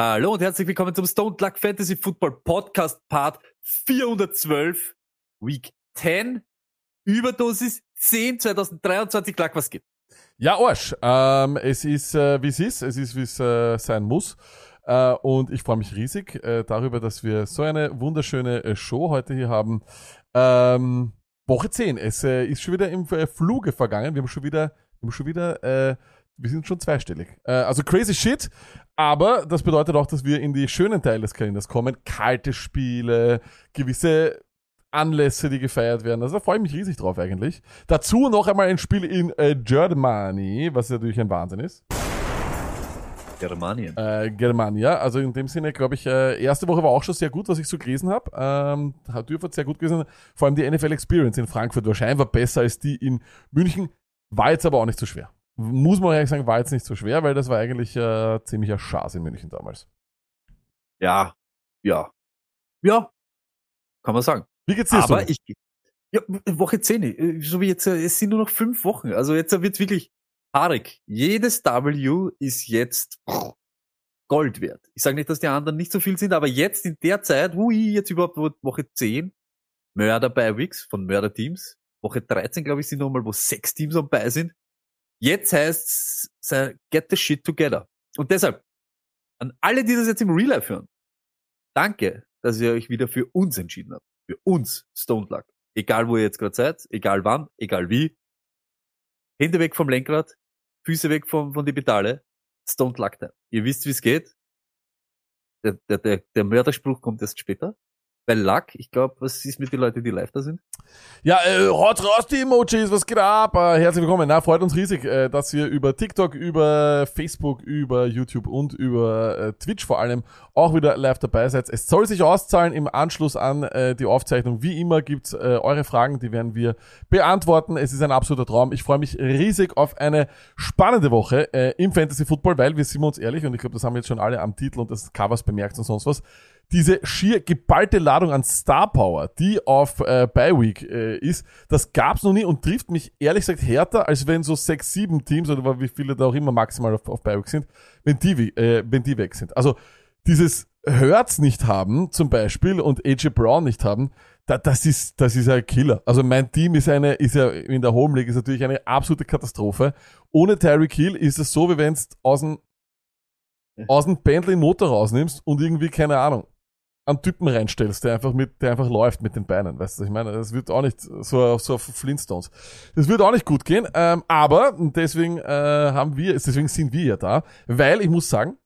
Hallo und herzlich willkommen zum Stone Luck Fantasy Football Podcast Part 412 Week 10 Überdosis 10 2023 Luck, was gibt. Ja, Arsch. Ähm, es ist, äh, wie es ist. Es ist, wie es äh, sein muss. Äh, und ich freue mich riesig äh, darüber, dass wir so eine wunderschöne äh, Show heute hier haben. Ähm, Woche 10. Es äh, ist schon wieder im Fluge vergangen. Wir haben schon wieder, wir haben schon wieder, wir sind schon zweistellig. Äh, also crazy shit. Aber das bedeutet auch, dass wir in die schönen Teile des Kalenders kommen. Kalte Spiele, gewisse Anlässe, die gefeiert werden. Also da freue ich mich riesig drauf eigentlich. Dazu noch einmal ein Spiel in äh, Germany, was natürlich ein Wahnsinn ist. Germanien. Äh, Germania, also in dem Sinne glaube ich, äh, erste Woche war auch schon sehr gut, was ich so gelesen habe. Ähm, hat Dürfert sehr gut gelesen. Vor allem die NFL Experience in Frankfurt wahrscheinlich war besser als die in München. War jetzt aber auch nicht so schwer. Muss man ehrlich sagen, war jetzt nicht so schwer, weil das war eigentlich äh, ziemlicher Schaß in München damals. Ja, ja, ja, kann man sagen. Wie geht's dir Aber so? ich, ja, Woche 10, äh, so wie jetzt, äh, es sind nur noch fünf Wochen. Also jetzt wird's wirklich haarig. Jedes W ist jetzt pff, Gold wert. Ich sage nicht, dass die anderen nicht so viel sind, aber jetzt in der Zeit, hui, jetzt überhaupt Wo- Woche 10, Mörder bei Wix von Mörderteams. Woche 13, glaube ich, sind nochmal, wo sechs Teams am bei sind. Jetzt heißt get the shit together. Und deshalb, an alle, die das jetzt im Real Life hören, danke, dass ihr euch wieder für uns entschieden habt. Für uns, Stone Luck. Egal, wo ihr jetzt gerade seid, egal wann, egal wie. Hände weg vom Lenkrad, Füße weg vom, von die Pedale. Stone Luck Time. Ihr wisst, wie es geht. Der, der, der, der Mörderspruch kommt erst später. Weil Luck, ich glaube, was ist mit den Leuten, die live da sind? Ja, äh, haut raus die Emojis, was geht ab? Äh, herzlich willkommen. Na, freut uns riesig, äh, dass wir über TikTok, über Facebook, über YouTube und über äh, Twitch vor allem auch wieder live dabei seid. Es soll sich auszahlen im Anschluss an äh, die Aufzeichnung. Wie immer gibt's äh, eure Fragen, die werden wir beantworten. Es ist ein absoluter Traum. Ich freue mich riesig auf eine spannende Woche äh, im Fantasy Football, weil wir sind uns ehrlich und ich glaube, das haben jetzt schon alle am Titel und des Covers bemerkt und sonst was diese schier geballte Ladung an Star Power, die auf äh, Bye Week äh, ist, das gab's noch nie und trifft mich ehrlich gesagt härter, als wenn so sechs, sieben Teams oder wie viele da auch immer maximal auf, auf Bye Week sind, wenn die, äh, wenn die weg sind. Also dieses Hurts nicht haben zum Beispiel und AJ Brown nicht haben, da, das ist das ist ein Killer. Also mein Team ist eine ist ja in der Home League ist natürlich eine absolute Katastrophe. Ohne Tyreek Hill ist es so, wie wenn es aus dem aus dem Bentley Motor rausnimmst und irgendwie keine Ahnung einen Typen reinstellst, der einfach mit, der einfach läuft mit den Beinen, weißt du, ich meine, das wird auch nicht so, so auf Flintstones. Das wird auch nicht gut gehen, ähm, aber deswegen äh, haben wir, deswegen sind wir ja da, weil ich muss sagen,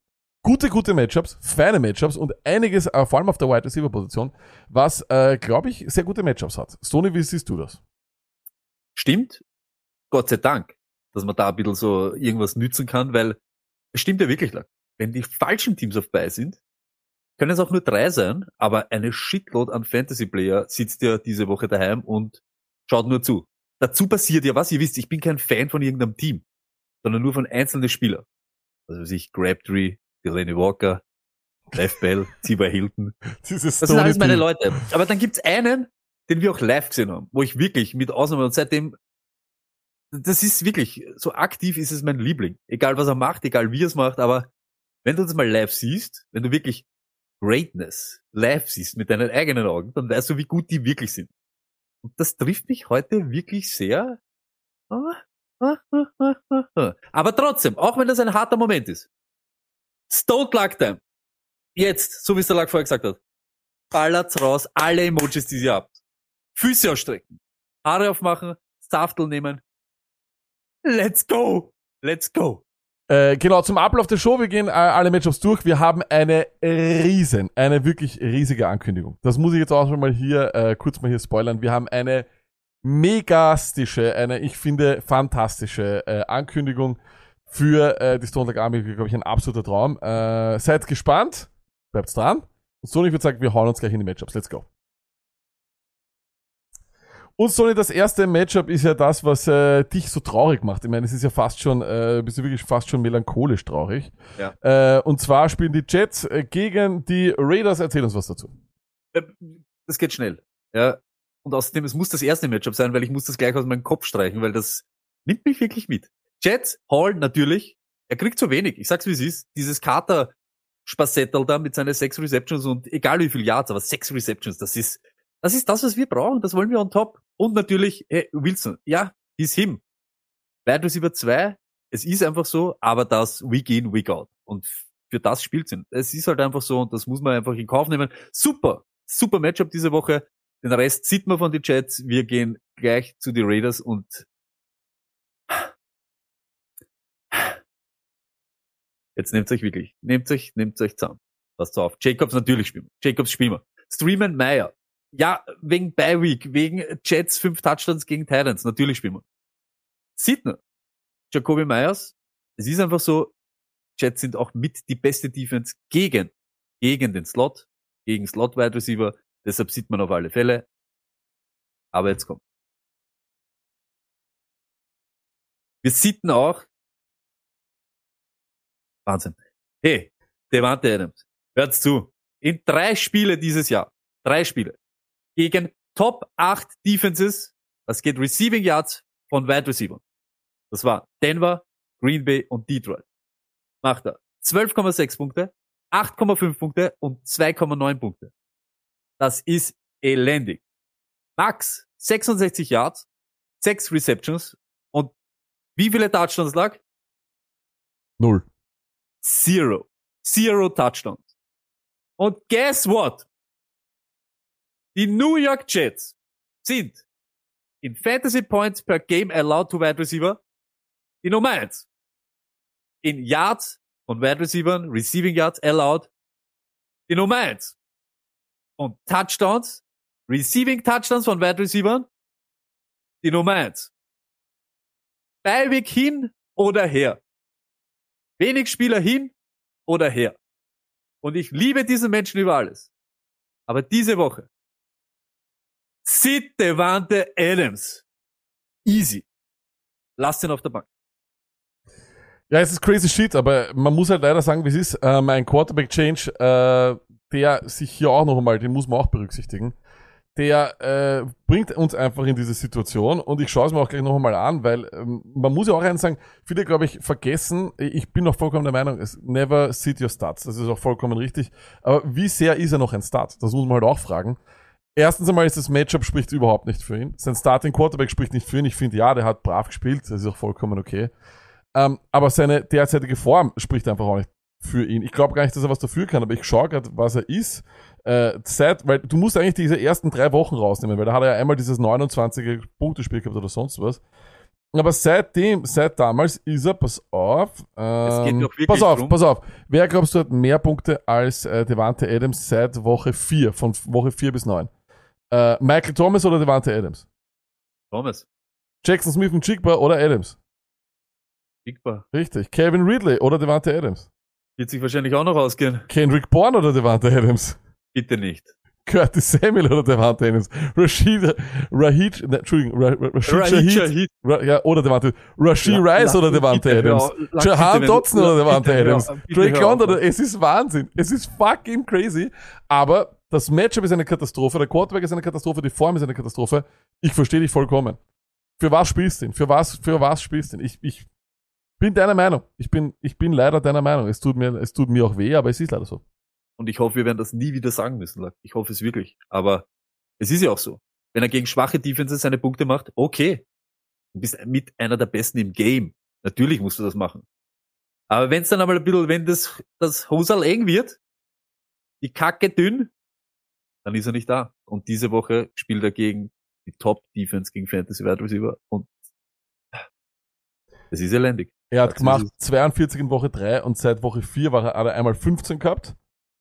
gute, gute Matchups, feine Matchups und einiges, äh, vor allem auf der Wide Receiver Position, was, äh, glaube ich, sehr gute Matchups hat. Sony, wie siehst du das? Stimmt. Gott sei Dank, dass man da ein bisschen so irgendwas nützen kann, weil es stimmt ja wirklich lang. Wenn die falschen Teams auf bei sind, können es auch nur drei sein, aber eine Shitload an Fantasy-Player sitzt ja diese Woche daheim und schaut nur zu. Dazu passiert ja was, ihr wisst, ich bin kein Fan von irgendeinem Team, sondern nur von einzelnen Spielern. Also ich Crabtree, Delaney Walker, Lev Bell, T.Y. Hilton, Dieses das sind alles meine Leute. Aber dann gibt's einen, den wir auch live gesehen haben, wo ich wirklich mit Ausnahme und seitdem, das ist wirklich, so aktiv ist es mein Liebling. Egal was er macht, egal wie er es macht, aber wenn du das mal live siehst, wenn du wirklich Greatness live siehst mit deinen eigenen Augen, dann weißt du, wie gut die wirklich sind. Und das trifft mich heute wirklich sehr. Aber trotzdem, auch wenn das ein harter Moment ist. Stone Luck Time. Jetzt, so wie es der Lack vorher gesagt hat. Ballert's raus, alle Emojis, die ihr habt. Füße ausstrecken. Haare aufmachen, Saftel nehmen. Let's go! Let's go! Äh, genau, zum Ablauf der Show, wir gehen äh, alle Matchups durch. Wir haben eine riesen, eine wirklich riesige Ankündigung. Das muss ich jetzt auch schon mal hier, äh, kurz mal hier spoilern. Wir haben eine megastische, eine, ich finde, fantastische äh, Ankündigung für äh, die Stone Army, glaube ich, ein absoluter Traum. Äh, seid gespannt, bleibt dran. Und so, ich würde sagen, wir hauen uns gleich in die Matchups. Let's go. Und Sony, das erste Matchup ist ja das, was äh, dich so traurig macht. Ich meine, es ist ja fast schon, äh, bist du wirklich fast schon melancholisch traurig. Ja. Äh, und zwar spielen die Jets äh, gegen die Raiders. Erzähl uns was dazu. Äh, Das geht schnell. Ja. Und außerdem, es muss das erste Matchup sein, weil ich muss das gleich aus meinem Kopf streichen, weil das nimmt mich wirklich mit. Jets, Hall natürlich. Er kriegt zu wenig. Ich sag's wie es ist. Dieses Carter Spassettel da mit seinen sechs Receptions und egal wie viel Yards, aber sechs Receptions, das ist, das ist das, was wir brauchen. Das wollen wir on top. Und natürlich, hey, Wilson. Ja, he's him. Wide Receiver 2, es ist einfach so, aber das Week in, Week out. Und für das spielt sie. Es ist halt einfach so und das muss man einfach in Kauf nehmen. Super, super Matchup diese Woche. Den Rest sieht man von den Jets. Wir gehen gleich zu den Raiders und jetzt nehmt euch wirklich, nehmt euch, nehmt euch zusammen. Passt auf. Jacobs natürlich spielen. Jacobs spielen wir. Streamen Meyer. Ja, wegen Bye Week, wegen Jets fünf Touchdowns gegen Titans. Natürlich spielen wir. Sidner. Jacoby Myers. Es ist einfach so, Jets sind auch mit die beste Defense gegen, gegen den Slot, gegen Slot Wide Receiver. Deshalb sieht man auf alle Fälle. Aber jetzt kommt. Wir sitzen auch. Wahnsinn. Hey, Devante Adams. Hört's zu. In drei Spiele dieses Jahr. Drei Spiele. Gegen Top 8 Defenses. Das geht Receiving Yards von Wide Receiver. Das war Denver, Green Bay und Detroit. Macht er 12,6 Punkte, 8,5 Punkte und 2,9 Punkte. Das ist elendig. Max 66 Yards, 6 Receptions und wie viele Touchdowns lag? Null. Zero. Zero Touchdowns. Und guess what? Die New York Jets sind in Fantasy Points per Game allowed to Wide Receiver die Nummer eins. In Yards von Wide Receivern, Receiving Yards allowed die Nummer eins. Und Touchdowns, Receiving Touchdowns von Wide Receivern die Nummer eins. Beiweg hin oder her. Wenig Spieler hin oder her. Und ich liebe diesen Menschen über alles. Aber diese Woche Sid Devante Adams. Easy. Lasst ihn auf der Bank. Ja, es ist crazy shit, aber man muss halt leider sagen, wie es ist. Ähm, ein Quarterback-Change, äh, der sich hier auch noch einmal, den muss man auch berücksichtigen, der äh, bringt uns einfach in diese Situation und ich schaue es mir auch gleich noch einmal an, weil ähm, man muss ja auch eins sagen, viele, glaube ich, vergessen, ich bin auch vollkommen der Meinung, es never sit your starts, das ist auch vollkommen richtig, aber wie sehr ist er noch ein Start? Das muss man halt auch fragen. Erstens einmal ist das Matchup spricht überhaupt nicht für ihn. Sein Starting Quarterback spricht nicht für ihn. Ich finde, ja, der hat brav gespielt, das ist auch vollkommen okay. Ähm, aber seine derzeitige Form spricht einfach auch nicht für ihn. Ich glaube gar nicht, dass er was dafür kann, aber ich schaue gerade, was er ist. Äh, seit, weil du musst eigentlich diese ersten drei Wochen rausnehmen, weil da hat er ja einmal dieses 29 Punktespiel gehabt oder sonst was. Aber seitdem, seit damals ist er, pass auf, ähm, pass auf, drum. pass auf. Wer glaubst du hat mehr Punkte als äh, Devante Adams seit Woche 4, von Woche 4 bis 9? Äh, Michael Thomas oder Devante Adams? Thomas. Jackson Smith und Jigba oder Adams? Bigbar. Richtig. Kevin Ridley oder Devante Adams? Wird sich wahrscheinlich auch noch ausgehen. Kendrick Bourne oder Devante Adams? Bitte nicht. Curtis Samuel oder Devante Adams? Rashid, Rahid, ne, Entschuldigung, Ra, Ra, Rashid Shahid. Ra, ja, oder Devante, Rashid La- Rice la- oder Devante Adams? la- Jahan Dotson oder Devante Adams? Drake. London oder, es ist Wahnsinn. Es ist fucking crazy. Aber das Matchup ist eine Katastrophe, der Quarterback ist eine Katastrophe, die Form ist eine Katastrophe. Ich verstehe dich vollkommen. Für was spielst du ihn? Für was, für was spielst du ihn? Ich, ich bin deiner Meinung. Ich bin, ich bin leider deiner Meinung. Es tut mir, es tut mir auch weh, aber es ist leider so. Und ich hoffe, wir werden das nie wieder sagen müssen. Ich hoffe es wirklich. Aber es ist ja auch so. Wenn er gegen schwache Defenses seine Punkte macht, okay. Du bist mit einer der Besten im Game. Natürlich musst du das machen. Aber wenn es dann einmal ein bisschen, wenn das, das Hosal eng wird, die Kacke dünn, dann ist er nicht da. Und diese Woche spielt er gegen die Top-Defense gegen Fantasy Wide Receiver und es ist elendig. Er hat Das gemacht ist 42 in Woche 3 und seit Woche 4 war er, hat er einmal 15 gehabt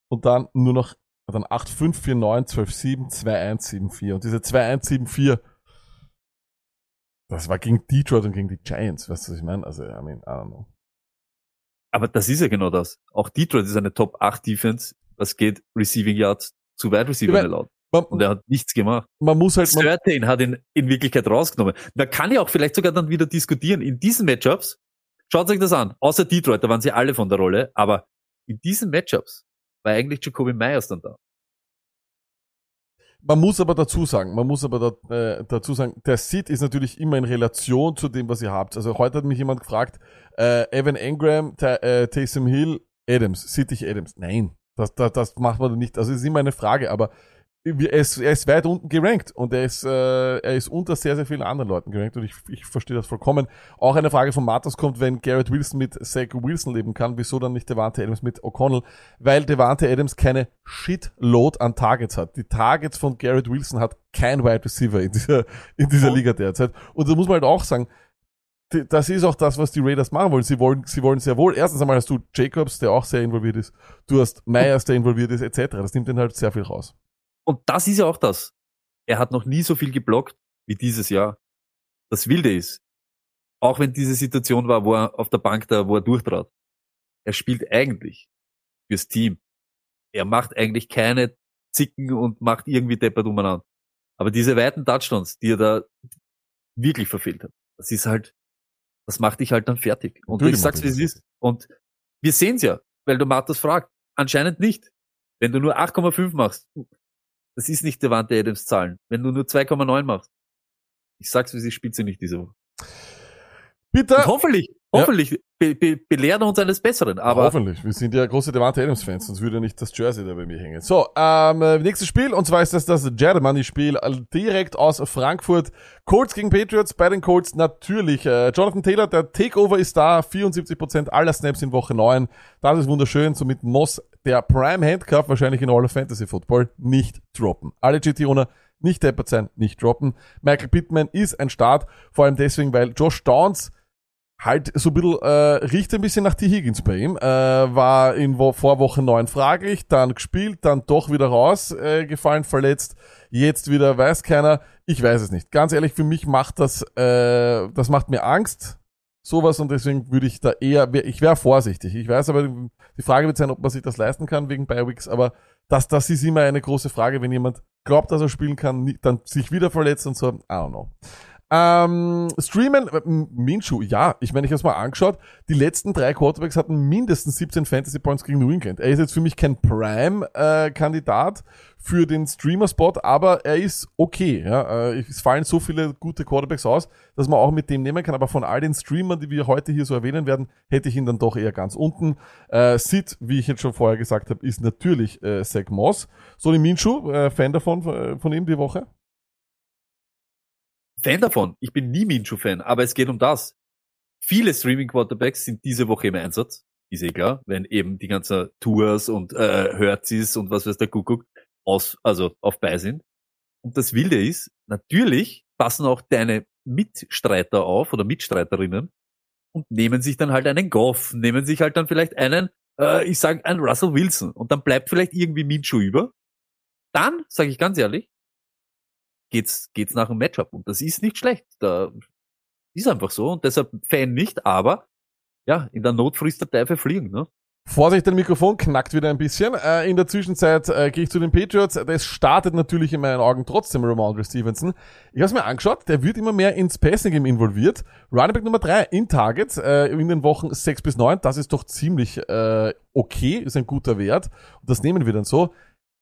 und dann nur noch dann 8, 5, 4, 9, 12, 7, 2, 1, 7, 4. Und diese 2, 1, 7, 4, das war gegen Detroit und gegen die Giants, weißt du, was ich meine? Also, I mean, I don't know. Aber das ist ja genau das. Auch Detroit ist eine Top 8 Defense. Was geht Receiving Yards zu Wide Receiver nicht laut. Man, Und er hat nichts gemacht. man muss halt, Certain hat ihn in Wirklichkeit rausgenommen. Man kann ja auch vielleicht sogar dann wieder diskutieren. In diesen Matchups, schaut euch das an. Außer Detroit, da waren sie alle von der Rolle. Aber in diesen Matchups war eigentlich Jacoby Myers dann da. Man muss aber dazu sagen, man muss aber da, äh, dazu sagen, der Sit ist natürlich immer in Relation zu dem, was ihr habt. Also heute hat mich jemand gefragt, äh, Evan Engram, Ta äh, Taysom Hill, Adams, sit ich Adams? Nein, das, das, das macht man nicht. Also es ist immer eine Frage, aber er ist, er ist weit unten gerankt und er ist, äh, er ist unter sehr, sehr vielen anderen Leuten gerankt und ich, ich verstehe das vollkommen. Auch eine Frage von Matos kommt, wenn Garrett Wilson mit Zach Wilson leben kann, wieso dann nicht Devante Adams mit O'Connell? Weil Devante Adams keine Shitload an Targets hat. Die Targets von Garrett Wilson hat kein Wide Receiver in dieser, in dieser Liga derzeit. Und da muss man halt auch sagen, das ist auch das, was die Raiders machen wollen. Sie wollen, sie wollen sehr wohl. Erstens einmal hast du Jacobs, der auch sehr involviert ist. Du hast Myers, der involviert ist, etc. Das nimmt den halt sehr viel raus. Und das ist ja auch das. Er hat noch nie so viel geblockt wie dieses Jahr. Das Wilde ist, auch wenn diese Situation war, wo er auf der Bank da, wo er durchtrat, er spielt eigentlich fürs Team. Er macht eigentlich keine Zicken und macht irgendwie deppert umeinander. Aber diese weiten Touchdowns, die er da wirklich verfehlt hat, das ist halt, das macht dich halt dann fertig. Und Natürlich ich sag's, wie es ist. Und wir sehen's ja, weil du Matthias fragt. Anscheinend nicht. Wenn du nur 8,5 machst, das ist nicht Devante Adams Zahlen. Wenn du nur 2,9 machst, ich sag's, wie sie spielt sie nicht diese Woche. Bitte! Und hoffentlich, Ja. hoffentlich be be belehrt er uns eines Besseren. Aber Hoffentlich. Wir sind ja große Devante Adams Fans, sonst würde nicht das Jersey da bei mir hängen. So, ähm, äh, nächstes Spiel, und zwar ist das das Germany-Spiel äh, direkt aus Frankfurt. Colts gegen Patriots, bei den Colts natürlich. Äh, Jonathan Taylor, der Takeover ist da, 74% aller Snaps in Woche 9. Das ist wunderschön, somit Moss, der Prime Handcuff, wahrscheinlich in All of Fantasy Football, nicht droppen. Alle GT-Owner nicht deppert sein, nicht droppen. Michael Pittman ist ein Start, vor allem deswegen, weil Josh Downs halt so ein bisschen, äh, riecht ein bisschen nach T. Higgins bei ihm. Äh, war in Wo vor Woche 9 fraglich, dann gespielt, dann doch wieder raus, äh, gefallen, verletzt. Jetzt wieder weiß keiner. Ich weiß es nicht. Ganz ehrlich, für mich macht das, äh, das macht mir Angst. Sowas und deswegen würde ich da eher, ich wäre vorsichtig. Ich weiß aber, die Frage wird sein, ob man sich das leisten kann wegen Biweeks, aber das, das ist immer eine große Frage, wenn jemand glaubt, dass er spielen kann, dann sich wieder verletzt und so, I don't know. Ähm, streamen, äh, M- Minshew, ja, ich meine, ich habe es mal angeschaut, die letzten drei Quarterbacks hatten mindestens 17 Fantasy Points gegen New England. Er ist jetzt für mich kein Prime-Kandidat für den Streamer-Spot, aber er ist okay. Ja? Äh, es fallen so viele gute Quarterbacks aus, dass man auch mit dem nehmen kann, aber von all den Streamern, die wir heute hier so erwähnen werden, hätte ich ihn dann doch eher ganz unten. Äh, Sid, wie ich jetzt schon vorher gesagt habe, ist natürlich äh, Zach Moss. Sonny Minshew, äh, Fan davon, äh, von ihm die Woche? Fan davon. Ich bin nie Minshew-Fan, aber es geht um das. Viele Streaming-Quarterbacks sind diese Woche im Einsatz. Ist eh klar, wenn eben die ganzen Tours und äh, Hertzis und was weiß der Kuckuck aus, also auf bei sind. Und das Wilde ist, natürlich passen auch deine Mitstreiter auf oder Mitstreiterinnen und nehmen sich dann halt einen Goff, nehmen sich halt dann vielleicht einen, äh, ich sage, einen Russell Wilson und dann bleibt vielleicht irgendwie Minshew über. Dann, sage ich ganz ehrlich, geht's, geht's nach dem Matchup. Und das ist nicht schlecht. Da ist einfach so. Und deshalb Fan nicht, aber ja, in der Not frisst der Teufel fliegen, ne? Vorsicht, dein Mikrofon knackt wieder ein bisschen. Äh, in der Zwischenzeit äh, gehe ich zu den Patriots. Das startet natürlich in meinen Augen trotzdem Ramondre Stevenson. Ich habe es mir angeschaut, der wird immer mehr ins Passing Game involviert. Running Back Nummer 3 in Targets äh, in den Wochen 6 bis 9. Das ist doch ziemlich äh, okay, ist ein guter Wert. Und das nehmen wir dann so.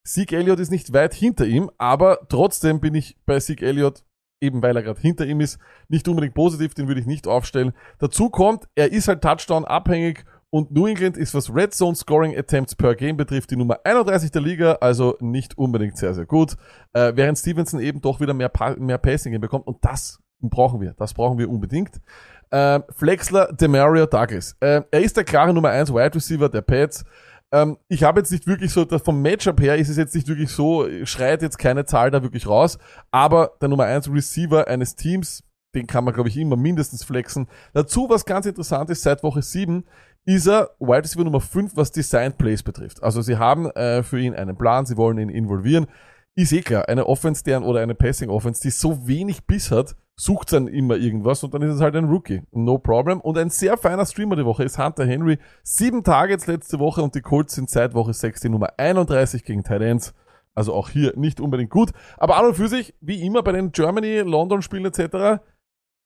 Zeke Elliott ist nicht weit hinter ihm, aber trotzdem bin ich bei Zeke Elliott, eben weil er gerade hinter ihm ist, nicht unbedingt positiv, den würde ich nicht aufstellen. Dazu kommt, er ist halt Touchdown abhängig und New England ist, was Red Zone Scoring Attempts per Game betrifft, die Nummer 31 der Liga, also nicht unbedingt sehr, sehr gut. Äh, während Stevenson eben doch wieder mehr, pa mehr Passing bekommt und das brauchen wir, das brauchen wir unbedingt. Äh, Flexler Demario Douglas. Äh, er ist der klare Nummer 1 Wide Receiver der Pets. Ähm, ich habe jetzt nicht wirklich so, vom Matchup her ist es jetzt nicht wirklich so, schreit jetzt keine Zahl da wirklich raus, aber der Nummer 1 Receiver eines Teams, den kann man, glaube ich, immer mindestens flexen. Dazu, was ganz interessant ist, seit Woche 7 ist er Wide Receiver Nummer 5, was Designed Plays betrifft. Also sie haben äh, für ihn einen Plan, sie wollen ihn involvieren. Ist eh klar, eine Offense deren oder eine Passing Offense, die so wenig Biss hat, sucht dann immer irgendwas und dann ist es halt ein Rookie. No problem. Und ein sehr feiner Streamer die Woche ist Hunter Henry. Sieben Targets letzte Woche und die Colts sind seit Woche 6 die Nummer 31 gegen Tight Ends. Also auch hier nicht unbedingt gut. Aber an und für sich, wie immer bei den Germany, London-Spielen etc.,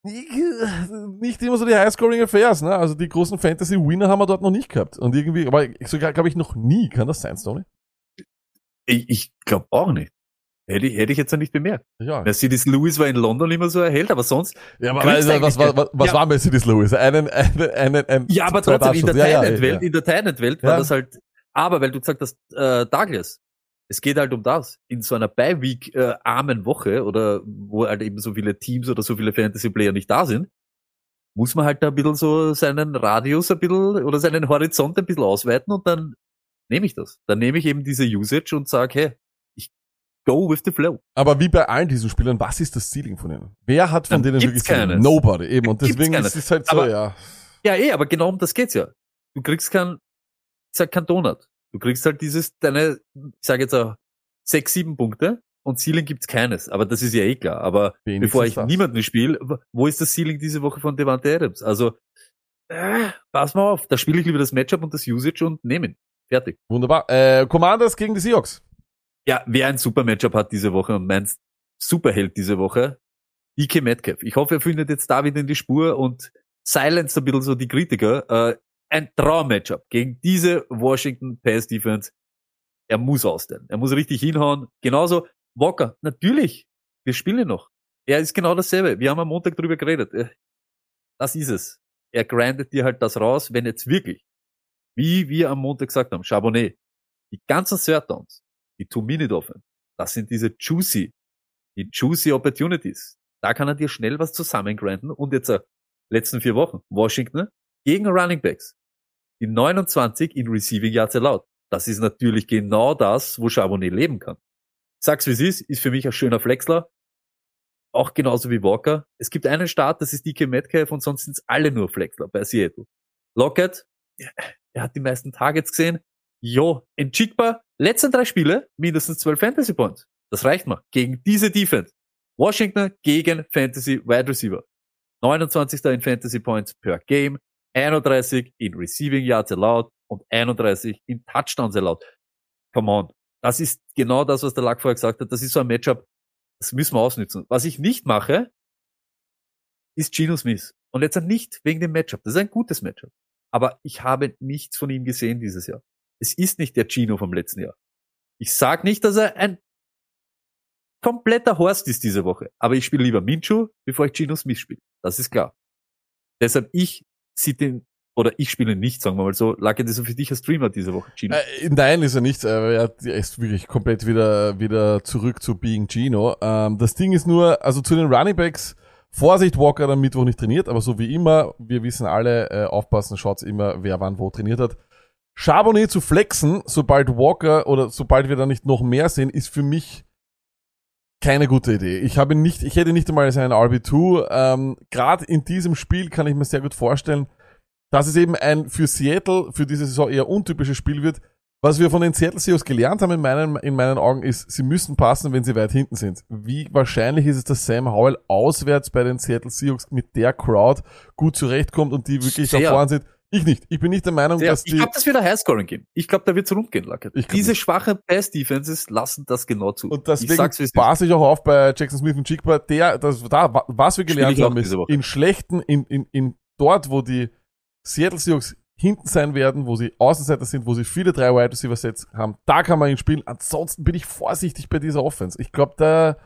nicht immer so die High-Scoring-Affairs, ne? Also die großen Fantasy-Winner haben wir dort noch nicht gehabt. Und irgendwie, aber sogar glaube ich noch nie. Kann das sein, Stoney? Ich, ich glaube auch nicht. Hätte ich, hätte ich jetzt ja nicht bemerkt. Ja. Mercedes Lewis war in London immer so erhält, aber sonst. Ja, aber Kriegst was, was, was, was, Ja. war Mercedes Lewis? Einen, einen, einen, einen Ja, aber trotzdem, in der. Ja, ja. in der Tenant-Welt Ja. war das halt, aber weil du gesagt hast, äh, Douglas, es geht halt um das. In so einer Bye-Week äh, armen Woche oder wo halt eben so viele Teams oder so viele Fantasy-Player nicht da sind, muss man halt da ein bisschen so seinen Radius ein bisschen oder seinen Horizont ein bisschen ausweiten und dann nehme ich das. Dann nehme ich eben diese Usage und sage, hey, go with the flow. Aber wie bei allen diesen Spielern, was ist das Ceiling von ihnen? Wer hat von Dann denen wirklich keines. Nobody, eben. Und Gibt's deswegen keines. ist es halt so, Aber- ja. Ja, eh, aber genau um das geht's ja. Du kriegst kein, ich sag kein Donut. Du kriegst halt dieses, deine, ich sage jetzt auch, sechs, sieben Punkte und Ceiling gibt's keines. Aber das ist ja eh klar. Aber Wenigstens bevor ich das. niemanden spiele, wo ist das Ceiling diese Woche von Devante Adams? Also, äh, pass mal auf, da spiele ich lieber das Matchup und das Usage und nehme ihn. Fertig. Wunderbar. Äh, Commanders gegen die Seahawks. Ja, wer ein super Matchup hat diese Woche und mein Superheld diese Woche, DK Metcalf. Ich hoffe, er findet jetzt da wieder in die Spur und silenced ein bisschen so die Kritiker. Äh, ein Traum-Matchup gegen diese Washington Pass Defense. Er muss ausstellen. Er muss richtig hinhauen. Genauso Walker. Natürlich. Wir spielen noch. Er ist genau dasselbe. Wir haben am Montag drüber geredet. Äh, Das ist es. Er grindet dir halt das raus, wenn jetzt wirklich, wie wir am Montag gesagt haben, Charbonnet, die ganzen Third Downs, die Two-Minute-Offense, das sind diese juicy, die juicy Opportunities. Da kann er dir schnell was zusammengrinden und jetzt äh, letzten vier Wochen, Washington gegen Running Backs, die 29 in Receiving Yards allowed. Das ist natürlich genau das, wo Charbonnet leben kann. Sag's wie es ist, ist für mich ein schöner Flexler. Auch genauso wie Walker. Es gibt einen Start, das ist DK Metcalf und sonst sind's alle nur Flexler bei Seattle. Lockett, er hat die meisten Targets gesehen. Jo, Njigba, letzten drei Spiele, mindestens 12 Fantasy Points. Das reicht mal. Gegen diese Defense. Washington gegen Fantasy Wide Receiver. 29. in Fantasy Points per Game, 31 in Receiving Yards allowed und 31 in Touchdowns allowed. Come on. Das ist genau das, was der Lack vorher gesagt hat. Das ist so ein Matchup, das müssen wir ausnutzen. Was ich nicht mache, ist Geno Smith. Und jetzt nicht wegen dem Matchup. Das ist ein gutes Matchup. Aber ich habe nichts von ihm gesehen dieses Jahr. Es ist nicht der Gino vom letzten Jahr. Ich sag nicht, dass er ein kompletter Horst ist diese Woche. Aber ich spiele lieber Minchu, bevor ich Gino Smith spiele. Das ist klar. Deshalb ich sieht den, oder ich spiele nicht, sagen wir mal so. Lacke das für dich als Streamer diese Woche, Gino. Äh, nein, ist er nicht. Er ist wirklich komplett wieder, wieder zurück zu Being Gino. Ähm, das Ding ist nur, also zu den Running Backs, Vorsicht, Walker hat am Mittwoch nicht trainiert, aber so wie immer, wir wissen alle, äh, aufpassen, schaut's immer, wer wann wo trainiert hat. Charbonnet zu flexen, sobald Walker oder sobald wir da nicht noch mehr sehen, ist für mich keine gute Idee. Ich habe nicht, ich hätte nicht einmal seinen RB2. Ähm, Gerade in diesem Spiel kann ich mir sehr gut vorstellen, dass es eben ein für Seattle für diese Saison eher untypisches Spiel wird. Was wir von den Seattle Seahawks gelernt haben in meinen, in meinen Augen ist, sie müssen passen, wenn sie weit hinten sind. Wie wahrscheinlich ist es, dass Sam Howell auswärts bei den Seattle Seahawks mit der Crowd gut zurechtkommt und die wirklich da Sehr. vorne sind? Ich nicht. Ich bin nicht der Meinung, Sehr. dass ich die, glaube, das wird ein Highscoring geben. Ich glaube, da wird's rund gehen, Lacke. Ich glaub Diese nicht. schwachen Pass-Defenses lassen das genau zu. Und ich deswegen es passe ich auch auf bei Jackson Smith und Jigba, der, das, da, wa- was wir gelernt ich haben, ist, in schlechten, in, in, in dort, wo die Seattle Seahawks hinten sein werden, wo sie Außenseiter sind, wo sie viele drei Wide Receiver Sets haben, da kann man ihn spielen. Ansonsten bin ich vorsichtig bei dieser Offense. Ich glaube, da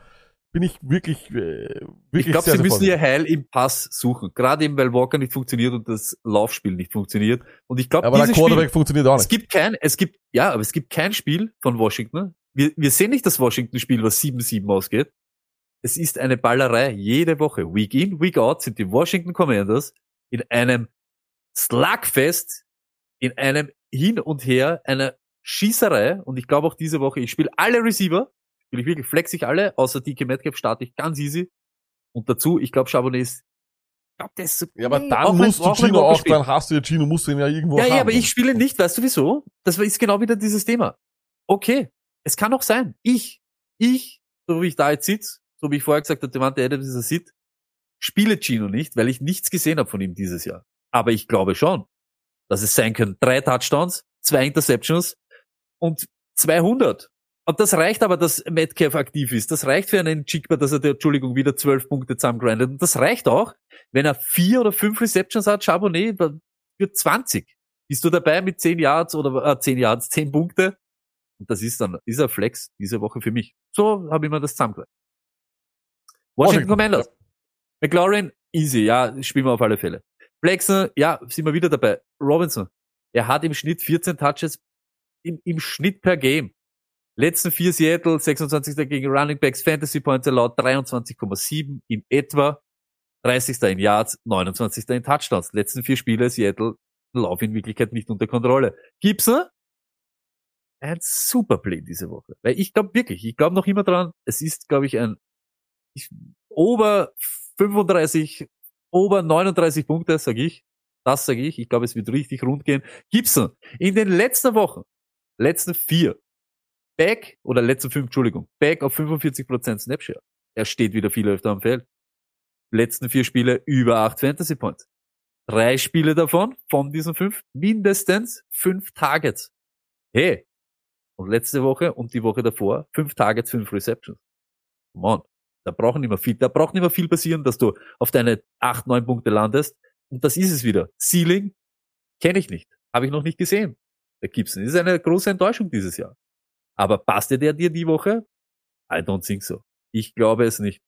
bin ich wirklich, äh, wirklich Ich glaube, sie sehr müssen ihr Heil im Pass suchen. Gerade eben, weil Walker nicht funktioniert und das Laufspiel nicht funktioniert. Und ich glaube, Aber der Quarterback Spiel, funktioniert auch es nicht. gibt kein, es gibt, ja, aber es gibt kein Spiel von Washington. Wir, wir sehen nicht das Washington-Spiel, was 7-7 ausgeht. Es ist eine Ballerei jede Woche. Week in, Week out sind die Washington Commanders in einem Slugfest, in einem Hin und Her, einer Schießerei. Und ich glaube auch diese Woche, ich spiele alle Receiver, spiele ich wirklich flex ich alle, außer DK Metcalf starte ich ganz easy. Und dazu, ich glaube, Charbonnet ist, ich glaube, der ist so, Ja, aber dann musst du Gino auch, dann hast du ja Gino, musst du ihn ja irgendwo Ja, haben. ja, aber ich spiele nicht, weißt du wieso? Das ist genau wieder dieses Thema. Okay, es kann auch sein. Ich, ich, so wie ich da jetzt sitze, so wie ich vorher gesagt habe, Devante Adams ist ein Sit, spiele Gino nicht, weil ich nichts gesehen habe von ihm dieses Jahr. Aber ich glaube schon, dass es sein können. Drei Touchdowns, zwei Interceptions und 200. Und das reicht aber, dass Metcalf aktiv ist. Das reicht für einen Jigba, dass er, der, Entschuldigung, wieder zwölf Punkte zusammengrindet. Und das reicht auch, wenn er vier oder fünf Receptions hat, Charbonnet für 20. Bist du dabei mit zehn Yards oder äh, 10 Yards, zehn Punkte? Und das ist dann dieser Flex diese Woche für mich. So habe ich mir das zusammengereicht. Washington Commanders. McLaurin, easy, ja, spielen wir auf alle Fälle. Flexen, ja, sind wir wieder dabei. Robinson, er hat im Schnitt 14 Touches im, im Schnitt per Game. Letzten vier Seattle, 26. gegen Running Backs, Fantasy Points erlaubt 23,7 in etwa, 30. in Yards, 29. in Touchdowns. Letzten vier Spiele Seattle Lauf in Wirklichkeit nicht unter Kontrolle. Gibson, ein super Play diese Woche. Weil ich glaube wirklich, ich glaube noch immer dran, es ist, glaube ich, ein ich, Ober 35, Ober 39 Punkte, sage ich. Das sage ich. Ich glaube, es wird richtig rund gehen. Gibson, in den letzten Wochen, letzten vier, back, oder letzten fünf, Entschuldigung, back auf 45% Snapshare. Er steht wieder viel öfter am Feld. Letzten vier Spiele über acht Fantasy Points. Drei Spiele davon, von diesen fünf, mindestens fünf Targets. Hey, und letzte Woche und die Woche davor, fünf Targets, fünf Receptions. Come on. Da braucht nicht mehr viel, da braucht nicht mehr viel passieren, dass du auf deine acht, neun Punkte landest. Und das ist es wieder. Ceiling kenne ich nicht. Habe ich noch nicht gesehen. Der Gibson ist eine große Enttäuschung dieses Jahr. Aber passte der dir die Woche? I don't think so. Ich glaube es nicht.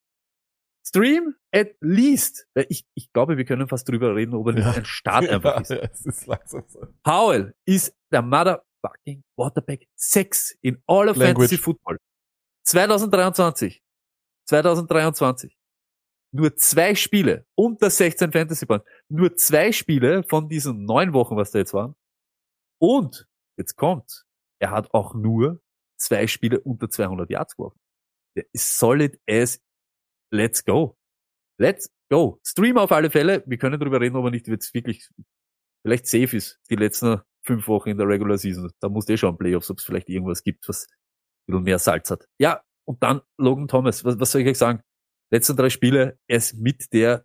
Stream at least. Ich, ich glaube, wir können fast drüber reden, ob er nicht ein Start einfach ja, ist. Ja, es ist langsam so. Howell ist der motherfucking Quarterback 6 in all of Language. Fantasy Football. 2023. 2023. Nur zwei Spiele unter 16 Fantasy Points. Nur zwei Spiele von diesen neun Wochen, was da jetzt waren. Und jetzt kommt, er hat auch nur zwei Spiele unter 200 Yards geworfen. Der ist solid as let's go. Let's go. Stream auf alle Fälle. Wir können darüber reden, ob er nicht jetzt wirklich vielleicht safe ist, die letzten fünf Wochen in der Regular Season. Da muss eh schon Playoffs, ob es vielleicht irgendwas gibt, was ein bisschen mehr Salz hat. Ja, und dann Logan Thomas. Was, was soll ich euch sagen? Letzten drei Spiele, er ist mit der,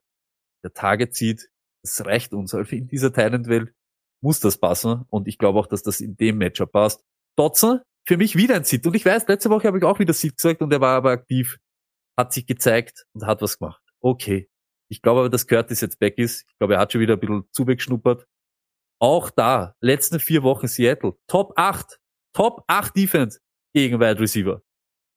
der Target zieht. Das reicht uns. Also in dieser Thailand-Welt muss das passen. Und ich glaube auch, dass das in dem Matchup passt. Dotson, für mich wieder ein Sit. Und ich weiß, letzte Woche habe ich auch wieder Sit gesagt und er war aber aktiv, hat sich gezeigt und hat was gemacht. Okay. Ich glaube aber, dass Curtis jetzt back ist. Ich glaube, er hat schon wieder ein bisschen zuwegschnuppert. Auch da, letzten vier Wochen Seattle, Top 8, Top 8 Defense gegen Wide Receiver.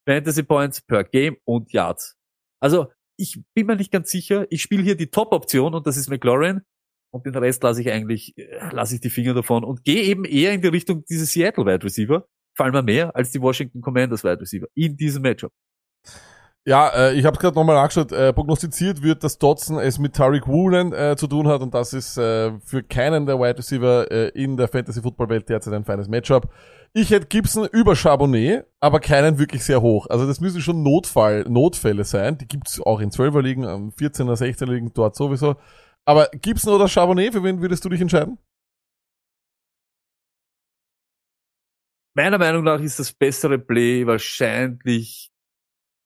Fantasy Points per Game und Yards. Also, ich bin mir nicht ganz sicher. Ich spiele hier die Top-Option und das ist McLaurin. Und den Rest lasse ich eigentlich, äh, lasse ich die Finger davon und gehe eben eher in die Richtung dieses Seattle Wide Receiver. Fallen mir mehr als die Washington Commanders Wide Receiver in diesem Matchup. Ja, äh, ich habe gerade nochmal angeschaut. Äh, prognostiziert wird, dass Dodson es mit Tariq Woolen äh, zu tun hat und das ist äh, für keinen der Wide Receiver äh, in der Fantasy Football Welt derzeit ein feines Matchup. Ich hätte Gibson über Charbonnet, aber keinen wirklich sehr hoch. Also das müssen schon Notfall, Notfälle sein. Die gibt's auch in 12er Ligen, am 14er, 16er Ligen dort sowieso. Aber Gibson oder Charbonnet, für wen würdest du dich entscheiden? Meiner Meinung nach ist das bessere Play wahrscheinlich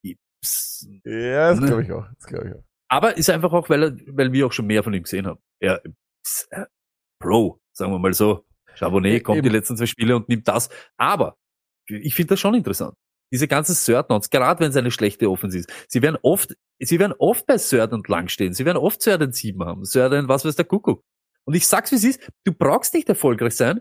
Gibson. Ja, das Ne. glaube ich auch. Das glaube ich auch. Aber ist einfach auch, weil, er, weil wir auch schon mehr von ihm gesehen haben. Er ist äh, Pro, sagen wir mal so. Charbonnet kommt Eben. die letzten zwei Spiele und nimmt das. Aber ich finde das schon interessant. Diese ganzen Third Downs, gerade wenn es eine schlechte Offense ist. Sie werden oft, sie werden oft bei Third und lang stehen. Sie werden oft Third und sieben haben. Third und was weiß der Kuckuck. Und ich sag's wie es ist, du brauchst nicht erfolgreich sein.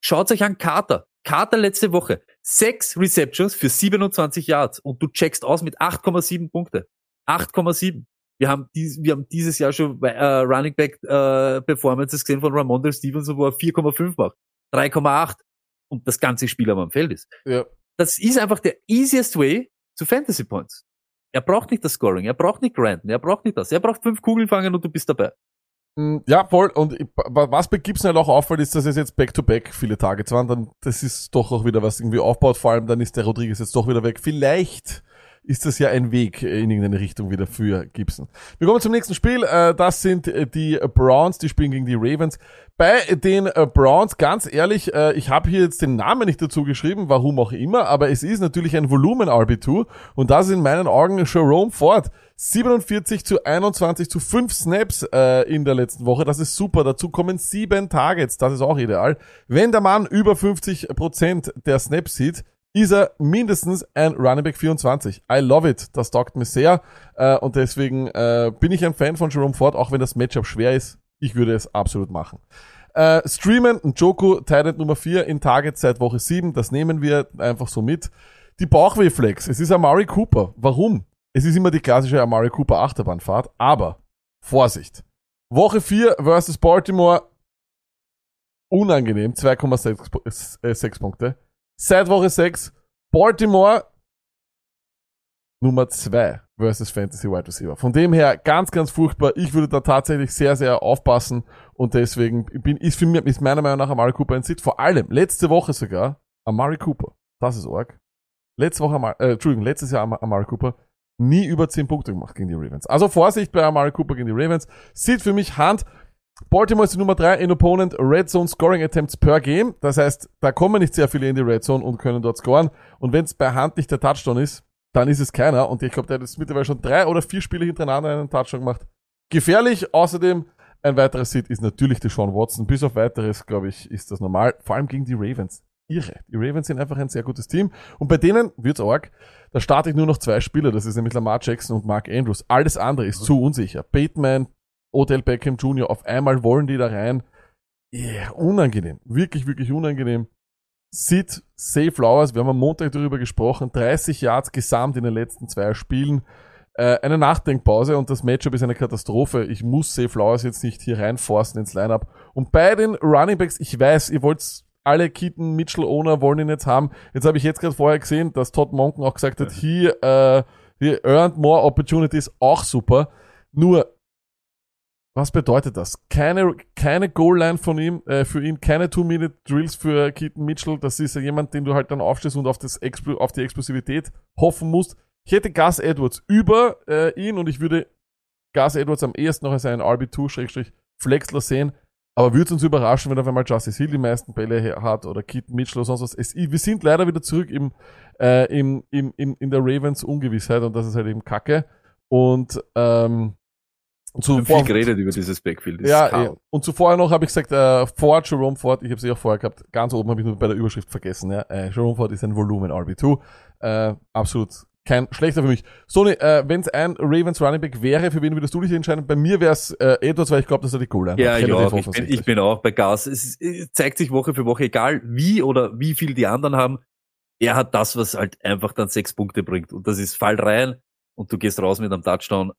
Schaut euch an Carter. Carter letzte Woche. Sechs Receptions für 27 Yards und du checkst aus mit 8,7 Punkte. 8,7. Wir haben, dies, wir haben dieses Jahr schon äh, Running Back äh, Performances gesehen von Ramondre Stevenson, wo er 4,5 macht. 3,8 und das ganze Spiel aber am Feld ist. Ja. Das ist einfach der easiest way zu Fantasy Points. Er braucht nicht das Scoring, er braucht nicht Grinden, er braucht nicht das. Er braucht fünf Kugeln fangen und du bist dabei. Mm, Ja, voll. Und was bei Gibson halt auch auffällt, ist, dass es jetzt back-to-back viele Targets waren. Dann, das ist doch auch wieder was irgendwie aufbaut. Vor allem dann ist der Rodriguez jetzt doch wieder weg. Vielleicht ist das ja ein Weg in irgendeine Richtung wieder für Gibson. Wir kommen zum nächsten Spiel. Äh, das sind äh, die Browns, die spielen gegen die Ravens. Bei den äh, Browns, ganz ehrlich, ich habe hier jetzt den Namen nicht dazu geschrieben, warum auch immer, aber es ist natürlich ein Volumen-RB2 und das ist in meinen Augen Jerome Ford. 47 zu 21 zu 5 Snaps äh, in der letzten Woche. Das ist super. Dazu kommen 7 Targets. Das ist auch ideal. Wenn der Mann über 50% der Snaps sieht, ist er mindestens ein Running Back 24. I love it. Das taugt mir sehr. Äh, und deswegen äh, bin ich ein Fan von Jerome Ford, auch wenn das Matchup schwer ist. Ich würde es absolut machen. Äh, streamen, Joko, Titan Nummer 4 in Target seit Woche 7. Das nehmen wir einfach so mit. Die Bauchwehflex. Es ist Amari Cooper. Warum? Es ist immer die klassische Amari Cooper Achterbahnfahrt, aber Vorsicht. Woche 4 versus Baltimore. Unangenehm, 2,6 Punkte. Seit Woche 6 Baltimore Nummer 2 versus Fantasy Wide Receiver. Von dem her ganz, ganz furchtbar. Ich würde da tatsächlich sehr, sehr aufpassen und deswegen bin, ist für mich, ist meiner Meinung nach Amari Cooper ein Sit. Vor allem, letzte Woche sogar, Amari Cooper. Das ist arg. Letzte Woche, äh, Entschuldigung, letztes Jahr Amari Cooper nie über 10 Punkte gemacht gegen die Ravens. Also Vorsicht bei Amari Cooper gegen die Ravens. Sieht für mich Hand. Baltimore ist die Nummer 3 in Opponent Red Zone Scoring Attempts per Game. Das heißt, da kommen nicht sehr viele in die Red Zone und können dort scoren. Und wenn es bei Hand nicht der Touchdown ist, dann ist es keiner. Und ich glaube, der hat jetzt mittlerweile schon drei oder vier Spiele hintereinander einen Touchdown gemacht. Gefährlich. Außerdem, ein weiterer Seed ist natürlich der Sean Watson. Bis auf weiteres, glaube ich, ist das normal. Vor allem gegen die Ravens. Irre. Die Ravens sind einfach ein sehr gutes Team. Und bei denen wird's arg. Da starte ich nur noch zwei Spieler. Das ist nämlich Lamar Jackson und Mark Andrews. Alles andere ist zu unsicher. Bateman, Odell Beckham Jr. Auf einmal wollen die da rein. Yeah, unangenehm. Wirklich, wirklich unangenehm. Sid, Safe Flowers, wir haben am Montag darüber gesprochen. 30 Yards gesamt in den letzten zwei Spielen. Äh, eine Nachdenkpause und das Matchup ist eine Katastrophe. Ich muss Safe Flowers jetzt nicht hier reinforsten ins Lineup. Und bei den Running Backs, ich weiß, ihr wollt alle Keaton Mitchell Owner wollen ihn jetzt haben. Jetzt habe ich jetzt gerade vorher gesehen, dass Todd Monken auch gesagt hat, hier, äh, hier earned more opportunities, auch super. Nur, was bedeutet das? Keine, keine Goal-Line von ihm, äh, für ihn, keine Two-Minute-Drills für Keaton Mitchell. Das ist ja jemand, den du halt dann aufstehst und auf, das Expl auf die Explosivität hoffen musst. Ich hätte Gus Edwards über äh, ihn und ich würde Gus Edwards am ehesten noch als einen RB2-Flexler sehen. Aber würde es uns überraschen, wenn auf einmal Justice Hill die meisten Bälle hat oder Keaton Mitchell oder sonst was. Es, wir sind leider wieder zurück im, äh, im, im, im, in der Ravens Ungewissheit und das ist halt eben Kacke. Und ähm, zuvor, viel geredet über dieses Backfield. Ja, ja, und zuvor noch habe ich gesagt, äh, Ford, Jerome Ford, ich habe sie auch vorher gehabt, ganz oben habe ich nur bei der Überschrift vergessen. Ja, äh, Jerome Ford ist ein Volumen RB2. Äh, absolut kein schlechter für mich. Sony, äh, wenn es ein Ravens Running Back wäre, für wen würdest du dich entscheiden? Bei mir wäre es äh, Edwards, weil ich glaube, dass er die Goal hat. Ja, ja ich, bin, ich bin auch bei Gas. Es, es zeigt sich Woche für Woche, egal wie oder wie viel die anderen haben. Er hat das, was halt einfach dann sechs Punkte bringt. Und das ist Fall rein und du gehst raus mit einem Touchdown.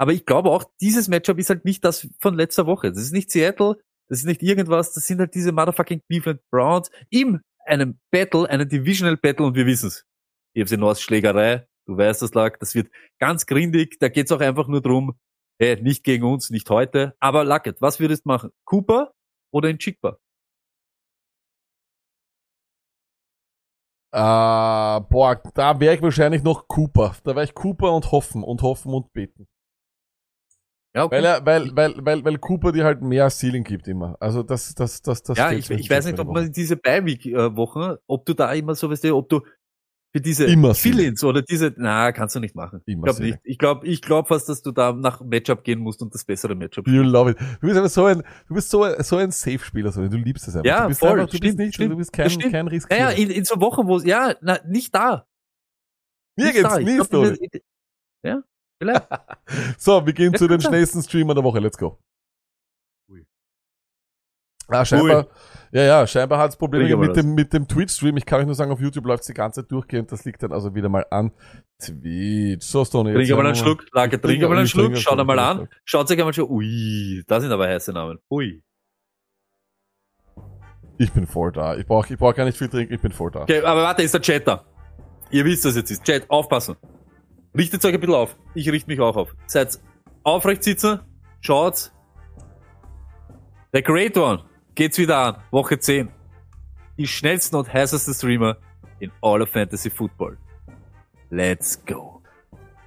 Aber ich glaube auch, dieses Matchup ist halt nicht das von letzter Woche. Das ist nicht Seattle, das ist nicht irgendwas, das sind halt diese motherfucking Cleveland Browns in einem Battle, einem Divisional Battle und wir wissen's. Sie nur aus Schlägerei, Du weißt das lag, das wird ganz grindig. Da geht's auch einfach nur drum, hey, nicht gegen uns, nicht heute. Aber Luckett, was würdest du machen? Cooper oder in Chigba? Uh, boah, da wäre ich wahrscheinlich noch Cooper. Da wäre ich Cooper und hoffen und hoffen und beten. Ja, okay. Weil, er, weil, weil, weil, weil Cooper dir halt mehr Ceiling gibt immer. Also das, das, das, das. Ja, ich, ich weiß nicht, ob man diese Beiweek-Wochen, ob du da immer so weißt, ob du für diese Fill-ins oder diese, na, kannst du nicht machen. Immer ich glaube nicht. Ich glaube, ich glaube fast, dass du da nach Matchup gehen musst und das bessere Matchup. You love it. Du bist aber so ein, du bist so, so ein Safe-Spieler, so. Du liebst es einfach. Ja, du bist voll. Einfach, du stimmt, bist nicht, stimmt, du bist kein, kein Risk. Ja, in, in so Wochen, wo, ja, na, nicht da. Mir nicht geht's, nie Story. Ja, vielleicht. so, wir gehen ja, zu den schnellsten Streamer der Woche. Let's go. Ui. Ah, scheinbar. Ui. Ja, ja, scheinbar hat es Probleme mit dem, mit dem Twitch-Stream. Ich kann euch nur sagen, auf YouTube läuft die ganze Zeit durchgehend. Das liegt dann also wieder mal an Twitch. So, Stone. Trink mal einen Schluck, Lage, trink mal einen Schluck, schaut einmal an. Schaut euch einmal schon, ui, da sind aber heiße Namen. Ui. Ich bin voll da. Ich brauche ich brauch gar nicht viel trinken, ich bin voll da. Okay, aber warte, ist der Chat da. Ihr wisst, was jetzt ist. Chat, aufpassen. Richtet euch ein bisschen auf. Ich richte mich auch auf. Seid aufrecht sitzen, schaut. Der Great One geht's wieder an. Woche 10. Die schnellsten und heißesten Streamer in all of Fantasy Football. Let's go.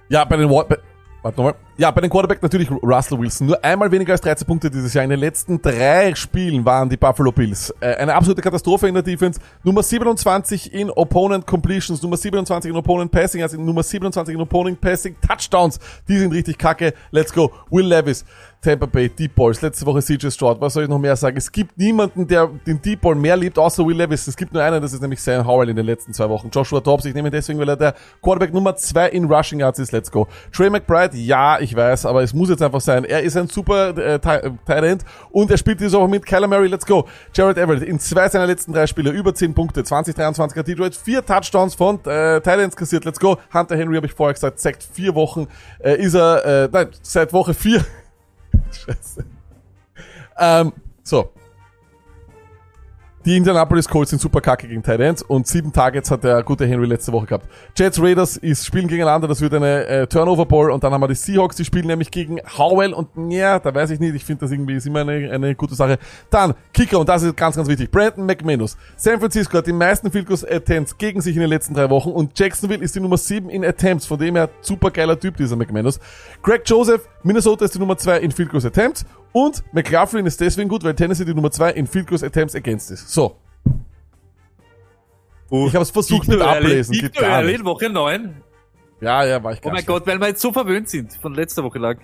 Ja, bei den bei, Warte nochmal. Ja, bei den Quarterback natürlich Russell Wilson. Nur einmal weniger als 13 Punkte dieses Jahr. In den letzten drei Spielen waren die Buffalo Bills. Äh, eine absolute Katastrophe in der Defense. Nummer 27 in Opponent Completions, Nummer 27 in Opponent Passing, also Nummer 27 in Opponent Passing Touchdowns. Die sind richtig kacke. Let's go. Will Levis. Tampa Bay, Deep Balls, letzte Woche CJ Stroud, was soll ich noch mehr sagen? Es gibt niemanden, der den Deep Ball mehr liebt, außer Will Levis. Es gibt nur einen, das ist nämlich Sam Howell in den letzten zwei Wochen. Joshua Dobbs, ich nehme ihn deswegen, weil er der Quarterback Nummer zwei in Rushing Yards ist. Let's go. Trey McBride, ja, ich weiß, aber es muss jetzt einfach sein. Er ist ein super äh, Ti- äh, und er spielt diese Woche mit Kyler Murray. Let's go. Jared Everett in zwei seiner letzten drei Spiele über 10 Punkte, 2023 hat Detroit vier Touchdowns von äh, Tight Ends kassiert. Let's go. Hunter Henry habe ich vorher gesagt, seit vier Wochen äh, ist er, äh, nein, seit Woche vier. Scheiße. Ähm, so. Die Indianapolis Colts sind super kacke gegen Tight Ends und sieben Targets hat der gute Henry letzte Woche gehabt. Jets Raiders ist, spielen gegeneinander, das wird eine äh, Turnover Ball und dann haben wir die Seahawks, die spielen nämlich gegen Howell und ja, da weiß ich nicht, ich finde das irgendwie ist immer eine, eine gute Sache. Dann Kicker und das ist ganz, ganz wichtig. Brandon McManus. San Francisco hat die meisten Field Attempts gegen sich in den letzten drei Wochen und Jacksonville ist die Nummer sieben in Attempts, von dem her super geiler Typ dieser McManus. Greg Joseph, Minnesota ist die Nummer zwei in Field Attempts und McLaughlin ist deswegen gut, weil Tennessee die Nummer zwei in Field Goals Attempts against ist. So. Ich habe es versucht mit ablesen, geht gar nicht. Woche 9. Ja, ja, war ich Oh gar mein Gott, weil wir jetzt so verwöhnt sind von letzter Woche lang.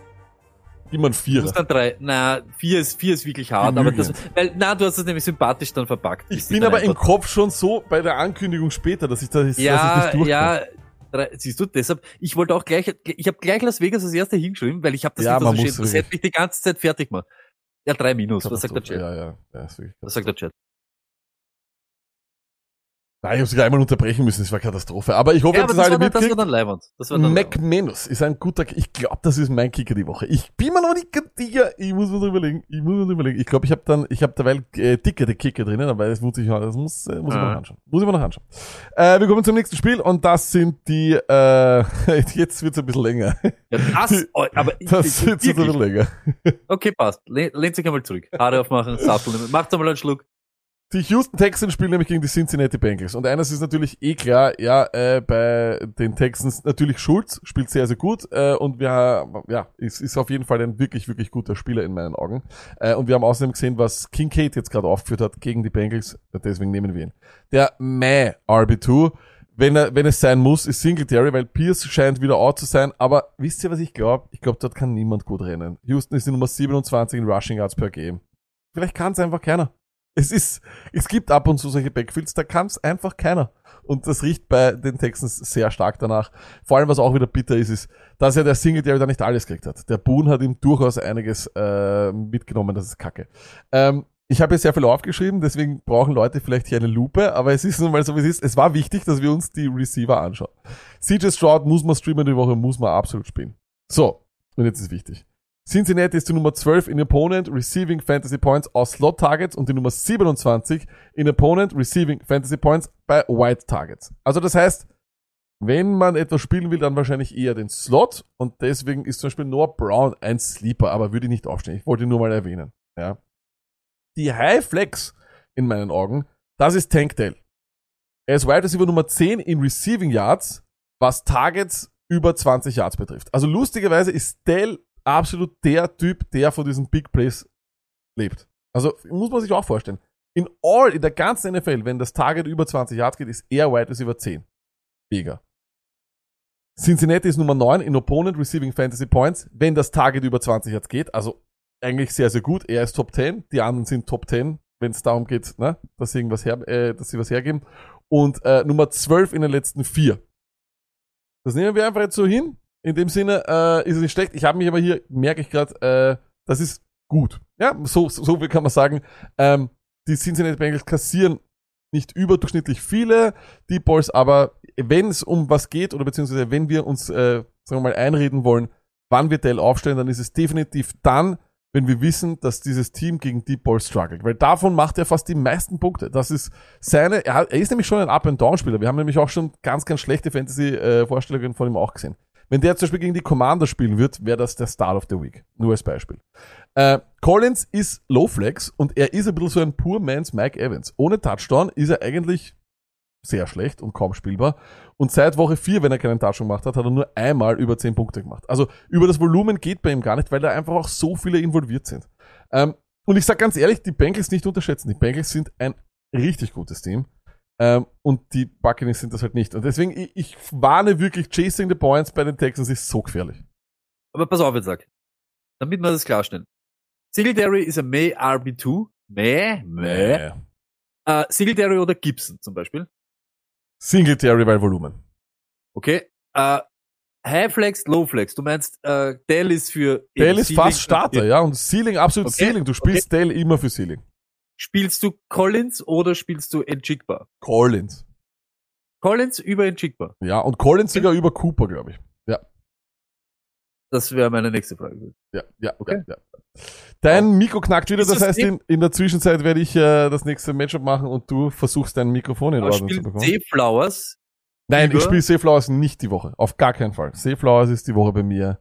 Immer ein Du Vierer. musst dann drei. Na, vier ist, vier ist wirklich hart, aber das, weil, na, du hast es nämlich sympathisch dann verpackt. Ich bin aber im Kopf schon so bei der Ankündigung später, dass ich, da, dass ich Ja, das durchkomme. ja, drei, siehst du, deshalb, ich wollte auch gleich, ich habe gleich Las Vegas als erster hingeschrieben, weil ich habe das Ja, nicht man so muss. Das hätte mich die ganze Zeit fertig gemacht. Ja, drei Minus, was sagt der Chat? Ja, ja. ja ist wirklich Was sagt der Chat? Nein, ich habe sogar einmal unterbrechen müssen, das war Katastrophe. Aber ich hoffe, Ja, aber das das war, dann, das war dann. Das war dann Leibwand. McManus ist ein guter, ich glaube, das ist mein Kicker die Woche. Ich bin mir noch nicht ganz sicher, ich muss mir noch überlegen, ich muss mir noch überlegen. Ich glaube, ich habe dann, ich habe derweil äh, dickere Kicker drinnen, aber das muss ich, das muss, äh, muss ich mir Ah. noch anschauen. Muss ich mir noch anschauen. Äh, wir kommen zum nächsten Spiel und das sind die, äh, jetzt wird's ein bisschen länger. Ja, das, oh, aber ich, Das wird's ein bisschen länger. Okay, passt. Le lehnt sich einmal zurück. Haare aufmachen, Sattel nehmen. Macht einmal einen Schluck. Die Houston Texans spielen nämlich gegen die Cincinnati Bengals. Und eines ist natürlich eh klar, ja, äh, bei den Texans natürlich Schulz spielt sehr, sehr gut. Äh, und wir, ja, ist, ist auf jeden Fall ein wirklich, wirklich guter Spieler in meinen Augen. Äh, und wir haben außerdem gesehen, was Kincaid jetzt gerade aufgeführt hat gegen die Bengals. Deswegen nehmen wir ihn. Der Meh RB2, wenn, er, wenn es sein muss, ist Singletary, weil Pierce scheint wieder out zu sein. Aber wisst ihr, was ich glaube? Ich glaube, dort kann niemand gut rennen. Houston ist die Nummer 27 in Rushing Yards per Game. Vielleicht kann es einfach keiner. Es ist, es gibt ab und zu solche Backfields, da kann es einfach keiner. Und das riecht bei den Texans sehr stark danach. Vor allem, was auch wieder bitter ist, ist, dass er der Singletary da nicht alles gekriegt hat. Der Boone hat ihm durchaus einiges äh, mitgenommen, das ist kacke. Ähm, ich habe hier sehr viel aufgeschrieben, deswegen brauchen Leute vielleicht hier eine Lupe, aber es ist nun mal so, wie es ist. Es war wichtig, dass wir uns die Receiver anschauen. CJ Stroud muss man streamen die Woche, muss man absolut spielen. So, und jetzt ist wichtig. Cincinnati ist die Nummer 12 in Opponent Receiving Fantasy Points aus Slot Targets und die Nummer 27 in Opponent Receiving Fantasy Points bei White Targets. Also das heißt, wenn man etwas spielen will, dann wahrscheinlich eher den Slot und deswegen ist zum Beispiel Noah Brown ein Sleeper, aber würde ich nicht aufstehen. Ich wollte ihn nur mal erwähnen. Ja. Die High Flex in meinen Augen, das ist Tank Dell. Er ist Wide Receiver Nummer 10 in Receiving Yards, was Targets über 20 Yards betrifft. Also lustigerweise ist Dell absolut der Typ, der von diesen Big Plays lebt. Also muss man sich auch vorstellen. In all, in der ganzen NFL, wenn das Target über 20 Yards geht, ist er Wide Receiver 10. Mega. Cincinnati ist Nummer 9 in Opponent Receiving Fantasy Points, wenn das Target über 20 Yards geht. Also eigentlich sehr, sehr gut. Er ist Top 10, die anderen sind Top 10, wenn es darum geht, ne, dass sie irgendwas her, äh, dass sie was hergeben. Und äh, Nummer 12 in den letzten vier. Das nehmen wir einfach jetzt so hin. In dem Sinne äh, ist es nicht schlecht. Ich habe mich aber hier, merke ich gerade, äh, das ist gut. Ja, so, so so kann man sagen. Ähm, die Cincinnati Bengals kassieren nicht überdurchschnittlich viele Deep Balls, aber wenn es um was geht oder beziehungsweise wenn wir uns, äh, sagen wir mal, einreden wollen, wann wir Dell aufstellen, dann ist es definitiv dann, wenn wir wissen, dass dieses Team gegen Deep Ball struggelt. Weil davon macht er fast die meisten Punkte. Das ist seine, er, ist nämlich schon ein Up-and-Down-Spieler. Wir haben nämlich auch schon ganz, ganz schlechte Fantasy-Vorstellungen von ihm auch gesehen. Wenn der zum Beispiel gegen die Commander spielen wird, wäre das der Start of the Week. Nur als Beispiel. Äh, Collins ist Low Flex und er ist ein bisschen so ein Poor Man's Mike Evans. Ohne Touchdown ist er eigentlich sehr schlecht und kaum spielbar. Und seit Woche 4, wenn er keinen Touchdown gemacht hat, hat er nur einmal über 10 Punkte gemacht. Also über das Volumen geht bei ihm gar nicht, weil da einfach auch so viele involviert sind. Ähm, und ich sag ganz ehrlich, die Bengals nicht unterschätzen. Die Bengals sind ein richtig gutes Team. Ähm, und die Buccaneers sind das halt nicht. Und deswegen, ich, ich warne wirklich, chasing the points bei den Texans ist so gefährlich. Aber pass auf jetzt, sag. Damit wir das klarstellen. Singletary ist ein May RB2. May? May? Äh, Singletary oder Gibson zum Beispiel. Singletary bei Volumen. Okay. Äh, High Flex, Low Flex. Du meinst, äh, Dell ist für... Eben ist fast Starter, ja. Und Ceiling, absolut Okay, Ceiling. Du spielst Dale immer für Ceiling. Spielst du Collins oder spielst du Njigba? Collins. Collins über Njigba. Ja, und Collins sogar über Cooper, glaube ich. Ja, Das wäre meine nächste Frage. ja, ja, Okay. ja, ja. Dein Mikro knackt wieder, das das heißt, eh- in, in der Zwischenzeit werde ich äh, das nächste Matchup machen und du versuchst dein Mikrofon in Ordnung zu bekommen. C Flowers Nein, ich spiele Seaflowers nicht die Woche. Auf gar keinen Fall. Seaflowers ist die Woche bei mir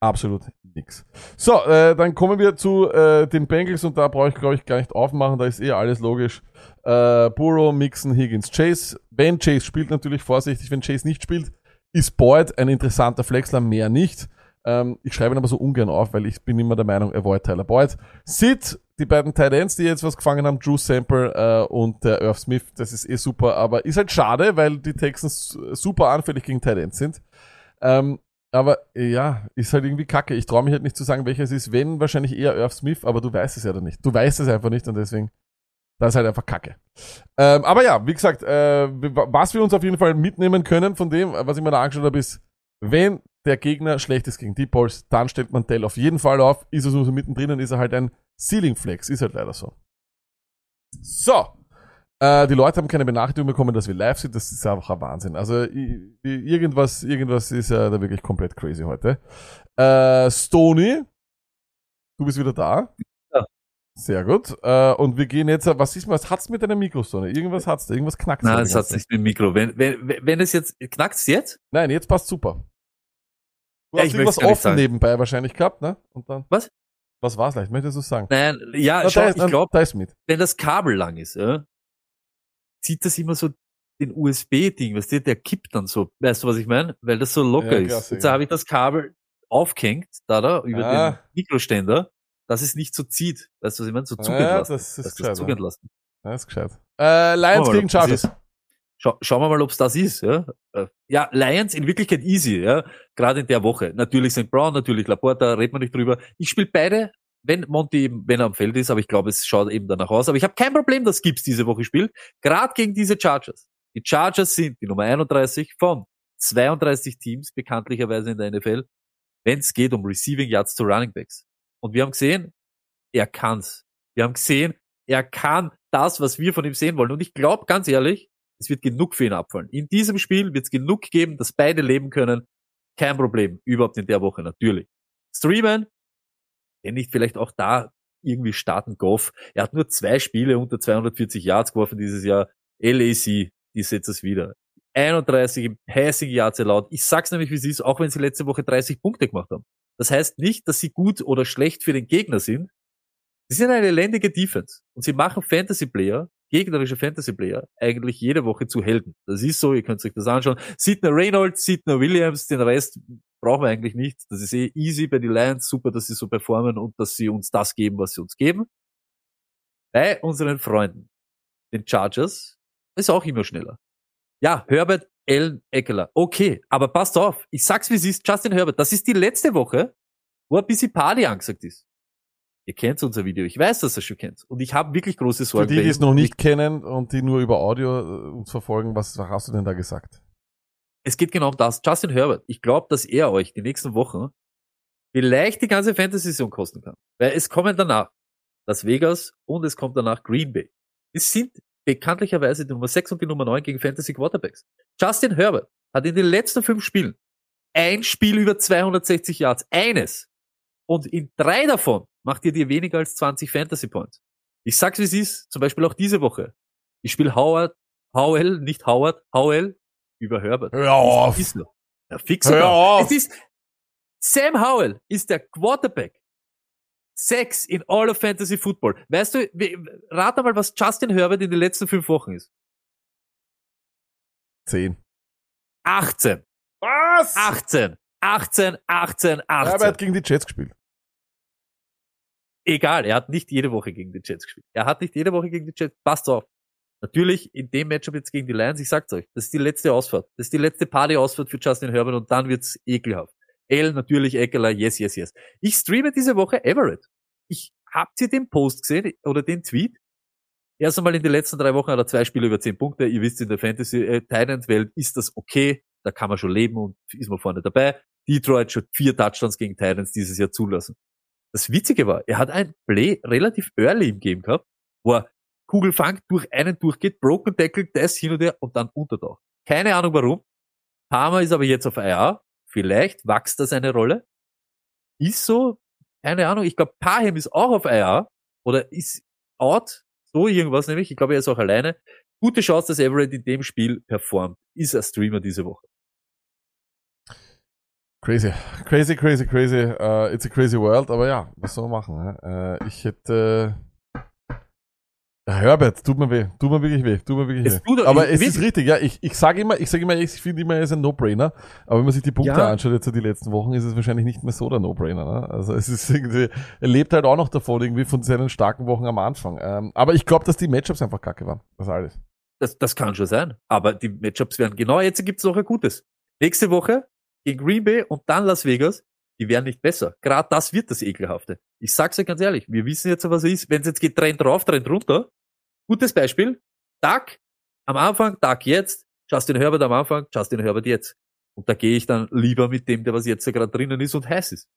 absolut nix. So, äh, dann kommen wir zu äh, den Bengals und da brauche ich, glaube ich, gar nicht aufmachen. Da ist eh alles logisch. Äh, Burrow, Mixon, Higgins, Chase. Wenn Chase spielt, natürlich vorsichtig. Wenn Chase nicht spielt, ist Boyd ein interessanter Flexler, mehr nicht. Ähm, ich schreibe ihn aber so ungern auf, weil ich bin immer der Meinung, avoid Tyler Boyd. Sid, die beiden Tight Ends, die jetzt was gefangen haben, Drew Sample äh, und der Irv Smith, das ist eh super, aber ist halt schade, weil die Texans super anfällig gegen Tight Ends sind. Ähm, aber äh, ja, ist halt irgendwie kacke. Ich traue mich halt nicht zu sagen, welches ist. Wenn, wahrscheinlich eher Irv Smith, aber du weißt es ja dann nicht. Du weißt es einfach nicht und deswegen, das ist halt einfach kacke. Ähm, aber ja, wie gesagt, äh, was wir uns auf jeden Fall mitnehmen können von dem, was ich mir da angeschaut habe, ist, wenn der Gegner schlecht ist gegen Deep Balls, dann stellt man Dell auf jeden Fall auf. Ist er so mittendrin, dann ist er halt ein Ceiling Flex. Ist halt leider so. So. Äh, die Leute haben keine Benachrichtigung bekommen, dass wir live sind. Das ist einfach ein Wahnsinn. Also irgendwas, irgendwas ist ja da wirklich komplett crazy heute. Äh, Stony, du bist wieder da. Ja. Sehr gut. Äh, und wir gehen jetzt, was ist, was hat's mit deinem Mikro, Stony? Irgendwas hat's da, irgendwas knackt Nein, es hat nichts mit dem Mikro. Wenn, wenn, wenn es jetzt, knackt's jetzt? Nein, jetzt passt super. Du Ja, hast ich irgendwas nicht offen nebenbei wahrscheinlich gehabt, ne? Und dann. Was? Was war's leicht? Möchtest du es sagen? Nein, ja, Na, schau, da ich glaube, Da ist mit. wenn das Kabel lang ist, ja, zieht das immer so den USB-Ding, weißt du, der kippt dann so, weißt du, was ich meine? Weil das so locker Ja, ist. klasse, Jetzt ja. habe ich das Kabel aufgehängt, da, da, über Ah. den Mikroständer, dass es nicht so zieht. Weißt du, was ich meine? So zugehen Ja, lassen. das ist gescheit, das ja. lassen. Ja, ist gescheit. Äh, Lions wir gegen das Chargers. ist. Schau, schauen wir mal, ob es das ist. Ja? Äh, ja, Lions in Wirklichkeit easy, ja. Gerade in der Woche. Natürlich St. Brown, natürlich Laporta, redet man nicht drüber. Ich spiele beide, wenn Monty eben, wenn er am Feld ist, aber ich glaube, es schaut eben danach aus. Aber ich habe kein Problem, dass Gibbs diese Woche spielt. Gerade gegen diese Chargers. Die Chargers sind die Nummer 31 von 32 Teams, bekanntlicherweise in der NFL, wenn es geht um Receiving Yards zu Running Backs. Und wir haben gesehen, er kann's. Wir haben gesehen, er kann das, was wir von ihm sehen wollen. Und ich glaube, ganz ehrlich, es wird genug für ihn abfallen. In diesem Spiel wird es genug geben, dass beide leben können. Kein Problem. Überhaupt in der Woche, natürlich. Streamen, wenn nicht vielleicht auch da irgendwie starten Goff. Er hat nur zwei Spiele unter 240 Yards geworfen dieses Jahr. LAC, die setzt es wieder. 31 im Passing Yards erlaubt. Ich sag's nämlich, wie es ist, auch wenn sie letzte Woche 30 Punkte gemacht haben. Das heißt nicht, dass sie gut oder schlecht für den Gegner sind. Sie sind eine elendige Defense. Und sie machen Fantasy-Player, gegnerische Fantasy-Player, eigentlich jede Woche zu Helden. Das ist so, ihr könnt euch das anschauen. Sidney Reynolds, Sidney Williams, den Rest brauchen wir eigentlich nicht. Das ist eh easy bei den Lions. Super, dass sie so performen und dass sie uns das geben, was sie uns geben. Bei unseren Freunden, den Chargers, ist auch immer schneller. Ja, Herbert Allen Eckler. Okay, aber passt auf. Ich sag's wie es ist. Justin Herbert, das ist die letzte Woche, wo ein bisschen Party angesagt ist. Ihr kennt unser Video. Ich weiß, dass ihr schon kennt. Und ich habe wirklich große Für Sorgen. die, bei die es noch Ich- nicht kennen und die nur über Audio äh, uns verfolgen, was hast du denn da gesagt? es geht genau um das. Justin Herbert, ich glaube, dass er euch die nächsten Wochen vielleicht die ganze Fantasy-Saison kosten kann. Weil es kommen danach Las Vegas und es kommt danach Green Bay. Es sind bekanntlicherweise die Nummer 6 und die Nummer 9 gegen Fantasy Quarterbacks. Justin Herbert hat in den letzten fünf Spielen ein Spiel über 260 Yards. Eines. Und in drei davon macht ihr dir weniger als 20 Fantasy Points. Ich sag's wie es ist, zum Beispiel auch diese Woche. Ich spiele Howard, Howell, nicht Howard, Howell über Herbert. Hör auf! Ist er. Ja, fix Hör auf! Es ist, Sam Howell ist der Quarterback. Sechs in All of Fantasy Football. Weißt du, rat mal, was Justin Herbert in den letzten fünf Wochen ist. 10. 18. Was? 18. 18, 18, Ja, aber er 18. hat gegen die Jets gespielt. Egal, er hat nicht jede Woche gegen die Jets gespielt. Er hat nicht jede Woche gegen die Jets. Passt auf. Natürlich in dem Matchup jetzt gegen die Lions, ich sag's euch, das ist die letzte Ausfahrt. Das ist die letzte Party-Ausfahrt für Justin Herbert und dann wird's ekelhaft. L natürlich Eckler, yes, yes, yes. Ich streame diese Woche Everett. Ich habt ihr den Post gesehen oder den Tweet? Erst einmal in den letzten drei Wochen hat er zwei Spiele über zehn Punkte. Ihr wisst, in der Fantasy äh, ist das okay. Da kann man schon leben und ist man vorne dabei. Detroit schon vier Touchdowns gegen Titans dieses Jahr zulassen. Das Witzige war, er hat ein Play relativ early im Game gehabt, wo er Kugelfang durch einen durchgeht, Broken Tackle, das hin und her und dann untertaucht. Keine Ahnung warum. Palmer ist aber jetzt auf IR. Vielleicht wächst das eine Rolle. Ist so, keine Ahnung. Ich glaube, Pahem ist auch auf IR oder ist out. So irgendwas nämlich. Ich glaube, er ist auch alleine. Gute Chance, dass Everett in dem Spiel performt. Ist ein Streamer diese Woche. Crazy. Crazy, crazy, crazy. Uh, it's a crazy world, aber ja, was soll man machen? Ne? Uh, ich hätte. Ja, Herbert, tut mir weh, tut mir wirklich weh, tut mir wirklich Es weh. aber es ist richtig, ja, ich, ich sage immer, ich sage immer, ich finde immer, er ist ein No-Brainer, aber wenn man sich die Punkte Ja. anschaut jetzt die letzten Wochen, ist es wahrscheinlich nicht mehr so der No-Brainer, ne? Also es ist irgendwie, er lebt halt auch noch davon, irgendwie von seinen starken Wochen am Anfang. Ähm, aber ich glaube, dass die Matchups einfach kacke waren. Das ist alles. Das, das kann schon sein. Aber die Matchups werden genau, jetzt gibt's noch ein gutes. Nächste Woche gegen Green Bay und dann Las Vegas, die werden nicht besser. Gerade das wird das Ekelhafte. Ich sag's euch ganz ehrlich, wir wissen jetzt, was es ist. Wenn es jetzt geht, Trend drauf, Trend runter. Gutes Beispiel. Duck am Anfang, Duck jetzt, Justin Herbert am Anfang, Justin Herbert jetzt. Und da gehe ich dann lieber mit dem, der was jetzt gerade drinnen ist und heiß ist.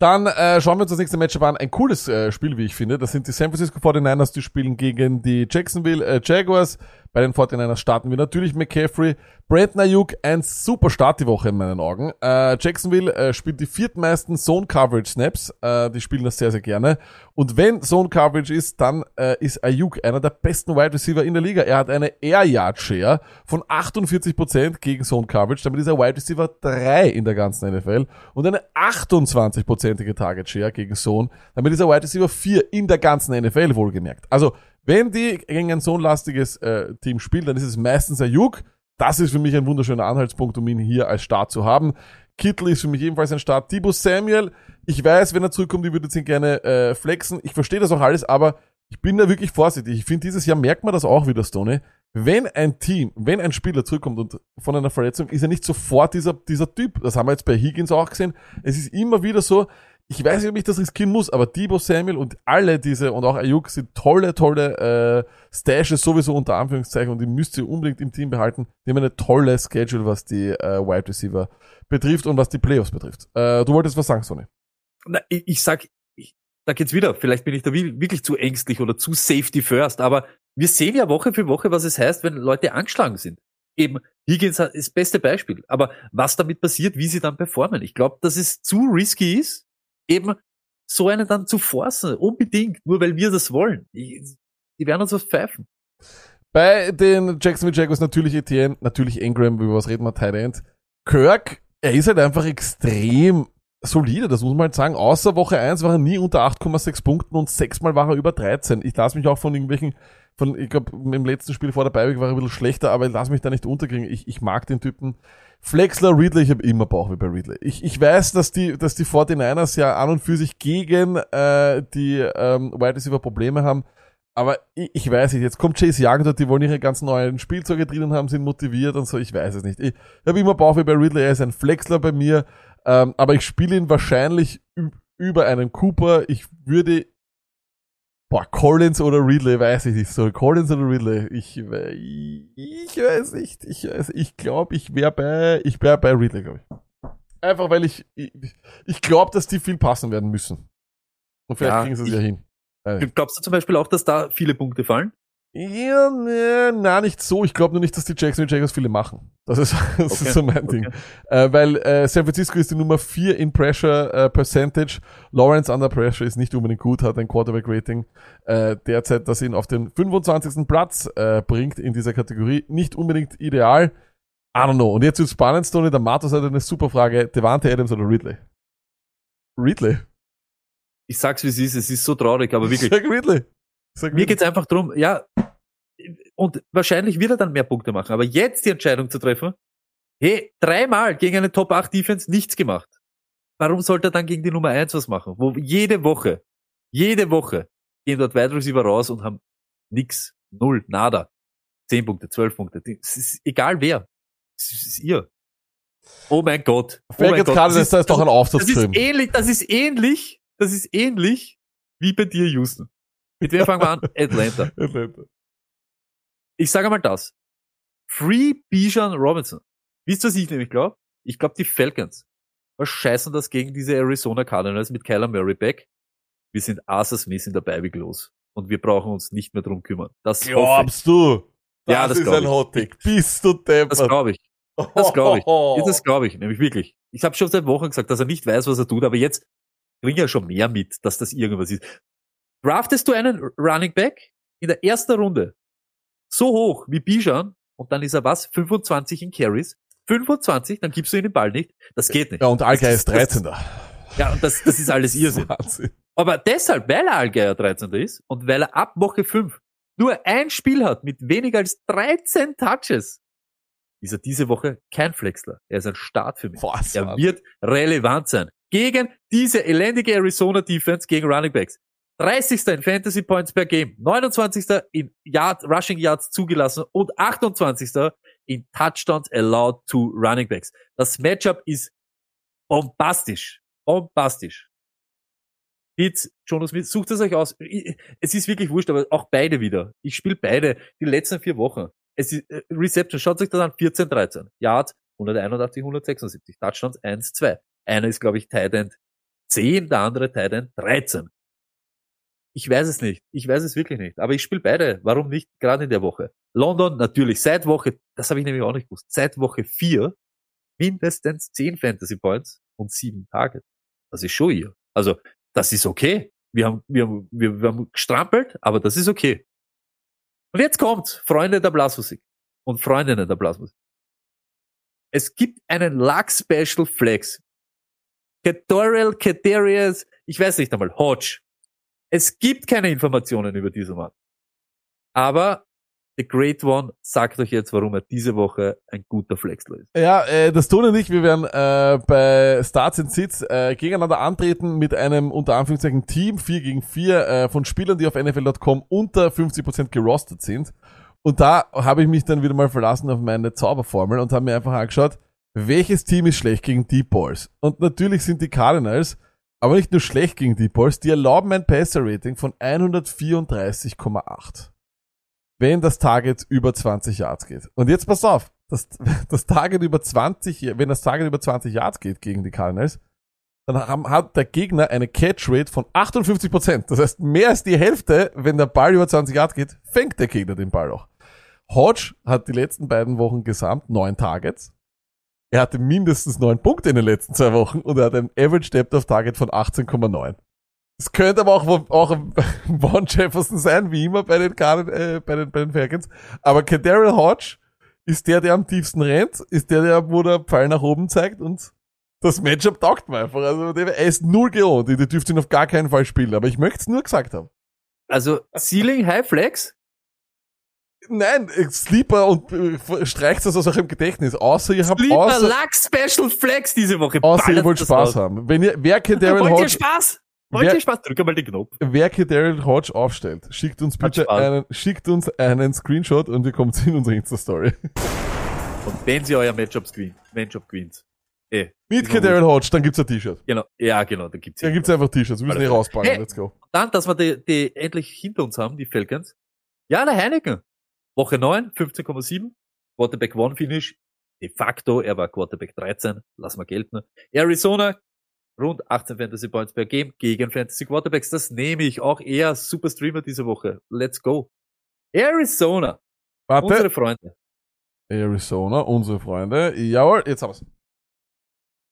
Dann äh, schauen wir uns das nächste Matchup an. Ein cooles äh, Spiel, wie ich finde. Das sind die San Francisco 49ers, die spielen gegen die Jacksonville äh, Jaguars. Bei den 49ers starten wir natürlich McCaffrey. Brandon Ayuk, ein super Start die Woche in meinen Augen. Äh, Jacksonville äh, spielt die viertmeisten Zone Coverage Snaps. Äh, die spielen das sehr, sehr gerne. Und wenn Zone Coverage ist, dann äh, ist Ayuk einer der besten Wide Receiver in der Liga. Er hat eine Air Yard Share von 48% gegen Zone Coverage. Damit ist er Wide Receiver 3 in der ganzen NFL. Und eine 28%ige Target Share gegen Zone. Damit ist er Wide Receiver 4 in der ganzen NFL wohlgemerkt. Also, wenn die gegen ein so lastiges äh, Team spielen, dann ist es meistens Ayuk. Das ist für mich ein wunderschöner Anhaltspunkt, um ihn hier als Start zu haben. Kittel ist für mich ebenfalls ein Start. Debo Samuel, ich weiß, wenn er zurückkommt, ich würde ihn gerne äh, flexen. Ich verstehe das auch alles, aber ich bin da wirklich vorsichtig. Ich finde, dieses Jahr merkt man das auch wieder, Stoney. Wenn ein Team, wenn ein Spieler zurückkommt und von einer Verletzung, ist er nicht sofort dieser, dieser Typ. Das haben wir jetzt bei Higgins auch gesehen. Es ist immer wieder so, ich weiß nicht, ob ich das riskieren muss, aber Debo Samuel und alle diese und auch Ayuk sind tolle, tolle äh, Stashes sowieso unter Anführungszeichen und die müsst ihr unbedingt im Team behalten. Die haben eine tolle Schedule, was die äh, Wide Receiver betrifft und was die Playoffs betrifft. Äh, du wolltest was sagen, Sonny? Na, ich, ich sag, ich, da geht's wieder. Vielleicht bin ich da wi- wirklich zu ängstlich oder zu safety first, aber wir sehen ja Woche für Woche, was es heißt, wenn Leute angeschlagen sind. Eben, Higgins ist das beste Beispiel. Aber was damit passiert, wie sie dann performen. Ich glaube, dass es zu risky ist, eben so einen dann zu forcen. Unbedingt, nur weil wir das wollen. Ich, die werden uns was pfeifen. Bei den Jacksonville Jaguars natürlich Etienne, natürlich Ingram, über was reden wir, Tight End. Kirk, er ist halt einfach extrem solide, das muss man halt sagen. Außer Woche 1 war er nie unter 8,6 Punkten und sechsmal war er über 13. Ich lasse mich auch von irgendwelchen, von, ich glaube, im letzten Spiel vor der Beiweg war er ein bisschen schlechter, aber ich lasse mich da nicht unterkriegen. Ich, ich mag den Typen. Flexler, Ridley, ich habe immer Bauchweh bei Ridley. Ich, ich weiß, dass die, dass die 49ers ja an und für sich gegen äh, die ähm, Wide Receiver Probleme haben. Aber ich, ich weiß nicht, jetzt kommt Chase Young dort, die wollen ihre ganzen neuen Spielzeuge drinnen haben, sind motiviert und so, ich weiß es nicht. Ich, ich habe immer Bauchweh bei Ridley, er ist ein Flexler bei mir, ähm, aber ich spiele ihn wahrscheinlich über einen Cooper. Ich würde, boah, Collins oder Ridley, weiß ich nicht so. Collins oder Ridley, ich, ich weiß nicht, ich weiß, ich glaube, ich wäre bei, ich wäre bei Ridley, glaube ich. Einfach weil ich, ich, ich glaube, dass die viel passen werden müssen. Und vielleicht Ja, kriegen sie es ja hin. Glaubst du zum Beispiel auch, dass da viele Punkte fallen? Ja, ne, na, nicht so. Ich glaube nur nicht, dass die Jacksonville Jaguars viele machen. Das ist, das Okay, ist so mein Ding. Äh, weil äh, San Francisco ist die Nummer 4 in Pressure äh, Percentage. Lawrence under Pressure ist nicht unbedingt gut, hat ein Quarterback-Rating äh, derzeit, das ihn auf den 25. Platz äh, bringt in dieser Kategorie. Nicht unbedingt ideal. I don't know. Und jetzt wird's spannend, Stoney. Der Matos hat eine super Frage. Devante Adams oder Ridley? Ridley. Ich sag's wie es ist, es ist so traurig, aber wirklich. Sag Ridley. Sag Mir geht's einfach drum, ja, und wahrscheinlich wird er dann mehr Punkte machen. Aber jetzt die Entscheidung zu treffen, hey, dreimal gegen eine Top 8 Defense nichts gemacht. Warum sollte er dann gegen die Nummer 1 was machen? Wo jede Woche, jede Woche gehen dort Wide Receiver raus und haben nix, null, nada. 10 Punkte, 12 Punkte. Es ist egal wer. Es ist ihr. Oh mein Gott. Oh mein Gott. Cardinals, Das da ist doch ein das ist ähnlich, das ist ähnlich, das ist ähnlich wie bei dir, Houston. Mit wem fangen wir an? Atlanta. Atlanta. Ich sage mal das. Free Bijan Robinson. Wisst ihr, was ich nämlich glaube? Ich glaube, die Falcons verscheißen das gegen diese Arizona Cardinals mit Kyler Murray back. Wir sind Arthur Smith in der Beiweg los. Und wir brauchen uns nicht mehr drum kümmern. Das. Glaubst du? Das, Ja, das ist ein. Hot-Take. Bist du deppert. Das glaube ich. Das glaube ich. Ja, Das glaube ich, nämlich wirklich. Ich habe schon seit Wochen gesagt, dass er nicht weiß, was er tut, aber jetzt bringt er schon mehr mit, dass das irgendwas ist. Draftest du einen Running Back in der ersten Runde so hoch wie Bijan und dann ist er was? 25 in Carries? 25, dann gibst du ihm den Ball nicht. Das geht nicht. Ja, und Algeier ist Das- 13. Ja, und das, das ist alles Irrsinn. Wahnsinn. Aber deshalb, weil er Allgeier 13. ist und weil er ab Woche 5 nur ein Spiel hat mit weniger als 13 Touches, ist er diese Woche kein Flexler. Er ist ein Start für mich. Das Er wird relevant sein. Gegen diese elendige Arizona Defense gegen Running Backs. 30. in Fantasy Points per Game, 29. in Yard, Rushing Yards zugelassen und 28. in Touchdowns allowed to Running Backs. Das Matchup ist bombastisch. Bombastisch. Pitts, Jonas Smith, sucht es euch aus. Es ist wirklich wurscht, aber auch beide wieder. Ich spiele beide die letzten vier Wochen. Es ist, äh, Reception, schaut euch das an, 14, 13. Yards, 181, 176. Touchdowns, 1, 2. Einer ist, glaube ich, Tight End 10, der andere Tight End 13. Ich weiß es nicht. Ich weiß es wirklich nicht. Aber ich spiele beide. Warum nicht? Gerade in der Woche. London, natürlich, seit Woche, das habe ich nämlich auch nicht gewusst, seit Woche 4 mindestens 10 Fantasy Points und 7 Targets. Das ist schon hier. Also, das ist okay. Wir haben, wir, haben- wir, wir haben gestrampelt, aber das ist okay. Und jetzt kommt, Freunde der Blasmusik und Freundinnen der Blasmusik. Es gibt einen Luck Special Flex. Catorial, Caterius, ich weiß nicht einmal, Hodge. Es gibt keine Informationen über diesen Mann. Aber The Great One sagt euch jetzt, warum er diese Woche ein guter Flexler ist. Ja, äh, das tun wir nicht. Wir werden äh, bei Starts and Sits äh, gegeneinander antreten mit einem unter Anführungszeichen Team 4 gegen 4 äh, von Spielern, die auf NFL.com unter 50% gerostet sind. Und da habe ich mich dann wieder mal verlassen auf meine Zauberformel und habe mir einfach angeschaut, welches Team ist schlecht gegen Deep Balls. Und natürlich sind die Cardinals, aber nicht nur schlecht gegen Deep Balls, die erlauben ein Passer-Rating von 134,8 wenn das Target über 20 Yards geht. Und jetzt pass auf, das, das Target über 20, wenn das Target über 20 Yards geht gegen die Cardinals, dann haben, hat der Gegner eine Catch Rate von 58%. Das heißt, mehr als die Hälfte, wenn der Ball über 20 Yards geht, fängt der Gegner den Ball auch. Hodge hat die letzten beiden Wochen gesamt neun Targets. Er hatte mindestens neun Punkte in den letzten zwei Wochen und er hat ein Average Depth of Target von 18,9. Es könnte aber auch, auch Von Jefferson sein, wie immer bei den, Card- äh, bei den, bei den Falcons. Aber Kadarrell Hodge ist der, der am tiefsten rennt, ist der, der, wo der Pfeil nach oben zeigt und das Matchup taugt mir einfach. Also er ist null gelohnt. Ihr dürft ihn auf gar keinen Fall spielen, aber ich möchte es nur gesagt haben. Also, Ceiling High Flex? Nein, äh, Sleeper und äh, streicht das aus eurem Gedächtnis. Außer ihr habt, Lieber außer, Luck Special Flex diese Woche. außer ihr wollt Spaß raus. haben. Wenn ihr, wer Kadarrell Wollt ihr Hodge, Spaß? Wollt Wer- ihr Spaß? Drück mal den Knopf. wer Kadarrell Hodge aufstellt, schickt uns bitte einen, schickt uns einen Screenshot und ihr kommt in unsere Insta-Story. Und wenn sie euer Matchup gewinnt, Matchup gewinnt. Eh, Mit Kadarrell Hodge, dann gibt's ein T-Shirt. genau. Ja, genau, da gibt's Da ja. gibt's einfach T-Shirts. Wir müssen die rauspacken. Hey. Let's go. Dann, dass wir die, die endlich hinter uns haben, die Falcons. Ja, der Heineken. Woche 9, 15,7. Quarterback One Finish. De facto, er war Quarterback 13. Lass mal gelten. Arizona, rund 18 Fantasy Points per Game gegen Fantasy Quarterbacks. Das nehme ich auch eher Super Streamer diese Woche. Let's go. Arizona, Warte. unsere Freunde. Arizona, unsere Freunde. Jawohl, jetzt haben wir's.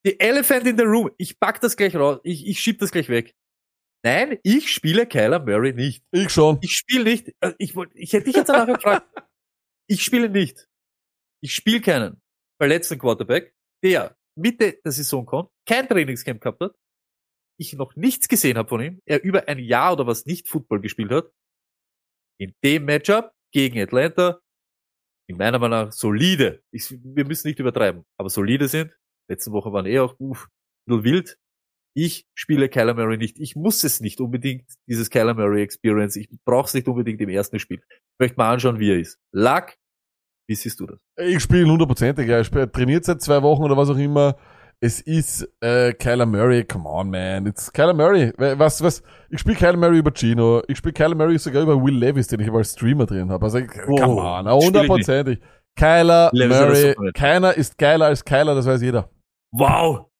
Die Elephant in the Room. Ich pack das gleich raus. Ich, ich schieb das gleich weg. Nein, ich spiele Kyler Murray nicht. Ich schon. Ich spiele nicht. äh, Ich, wollte, ich hätte dich jetzt nachher gefragt. Ich spiele nicht. Ich spiele keinen verletzten Quarterback, der Mitte der Saison kommt, kein Trainingscamp gehabt hat, ich noch nichts gesehen habe von ihm, er über ein Jahr oder was nicht Football gespielt hat. In dem Matchup gegen Atlanta. In meiner Meinung nach solide. Ich, wir müssen nicht übertreiben, aber solide sind. Letzte Woche waren eh auch uff, ein bisschen wild. Ich spiele Kyler Murray nicht. Ich muss es nicht unbedingt, dieses Kyler Murray Experience. Ich brauche es nicht unbedingt im ersten Spiel. Ich möchte mal anschauen, wie er ist. Luck, wie siehst du das? Ich spiele hundertprozentig, ja. Ich spiel, trainiert seit zwei Wochen oder was auch immer. Es ist äh, Kyler Murray, come on, man. It's Kyler Murray. Was, was? Ich spiele Kyler Murray über Gino. Ich spiele Kyler Murray sogar über Will Levis, den ich aber als Streamer drin habe. Also, come on, hundertprozentig. Kyler Murray, keiner ist geiler als Kyler, das weiß jeder. Wow!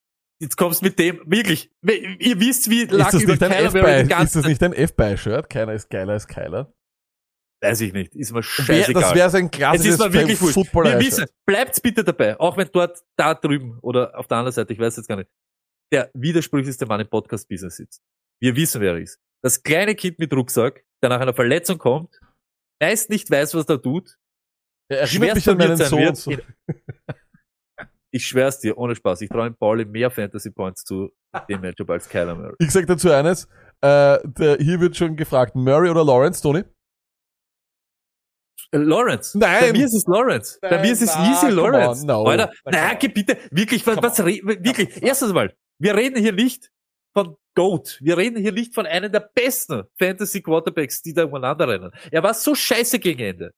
Jetzt kommst du mit dem, wirklich. Ihr wisst, wie das über nicht ein Kyler Murray F-Buy? den Ist das nicht ein F-Buy-Shirt? Keiner ist geiler als Kyler. Weiß ich nicht. Ist mir scheißegal. das wäre sein es klassisches footballer Wir wissen, bleibt bitte dabei. Auch wenn dort, da drüben oder auf der anderen Seite, ich weiß jetzt gar nicht, der widersprüchlichste Mann im Podcast-Business sitzt. Wir wissen, wer er ist. Das kleine Kind mit Rucksack, der nach einer Verletzung kommt, meist nicht weiß, was er tut, Er erinnert mich an meinen Sohn. Ich schwör's dir, ohne Spaß. Ich traue ihm Pauli mehr Fantasy Points zu dem Matchup als Kyler Murray. Ich sag dazu eines. Äh, der, hier wird schon gefragt, Murray oder Lawrence, Tony? Äh, Lawrence. Nein. Bei mir ist es Lawrence. Bei Nein, mir ist es na, easy Lawrence. on, no. Alter, geh bitte, wirklich, was, was, wirklich, erstens mal, wir reden hier nicht von GOAT. Wir reden hier nicht von einem der besten Fantasy Quarterbacks, die da umeinander rennen. Er war so scheiße gegen Ende.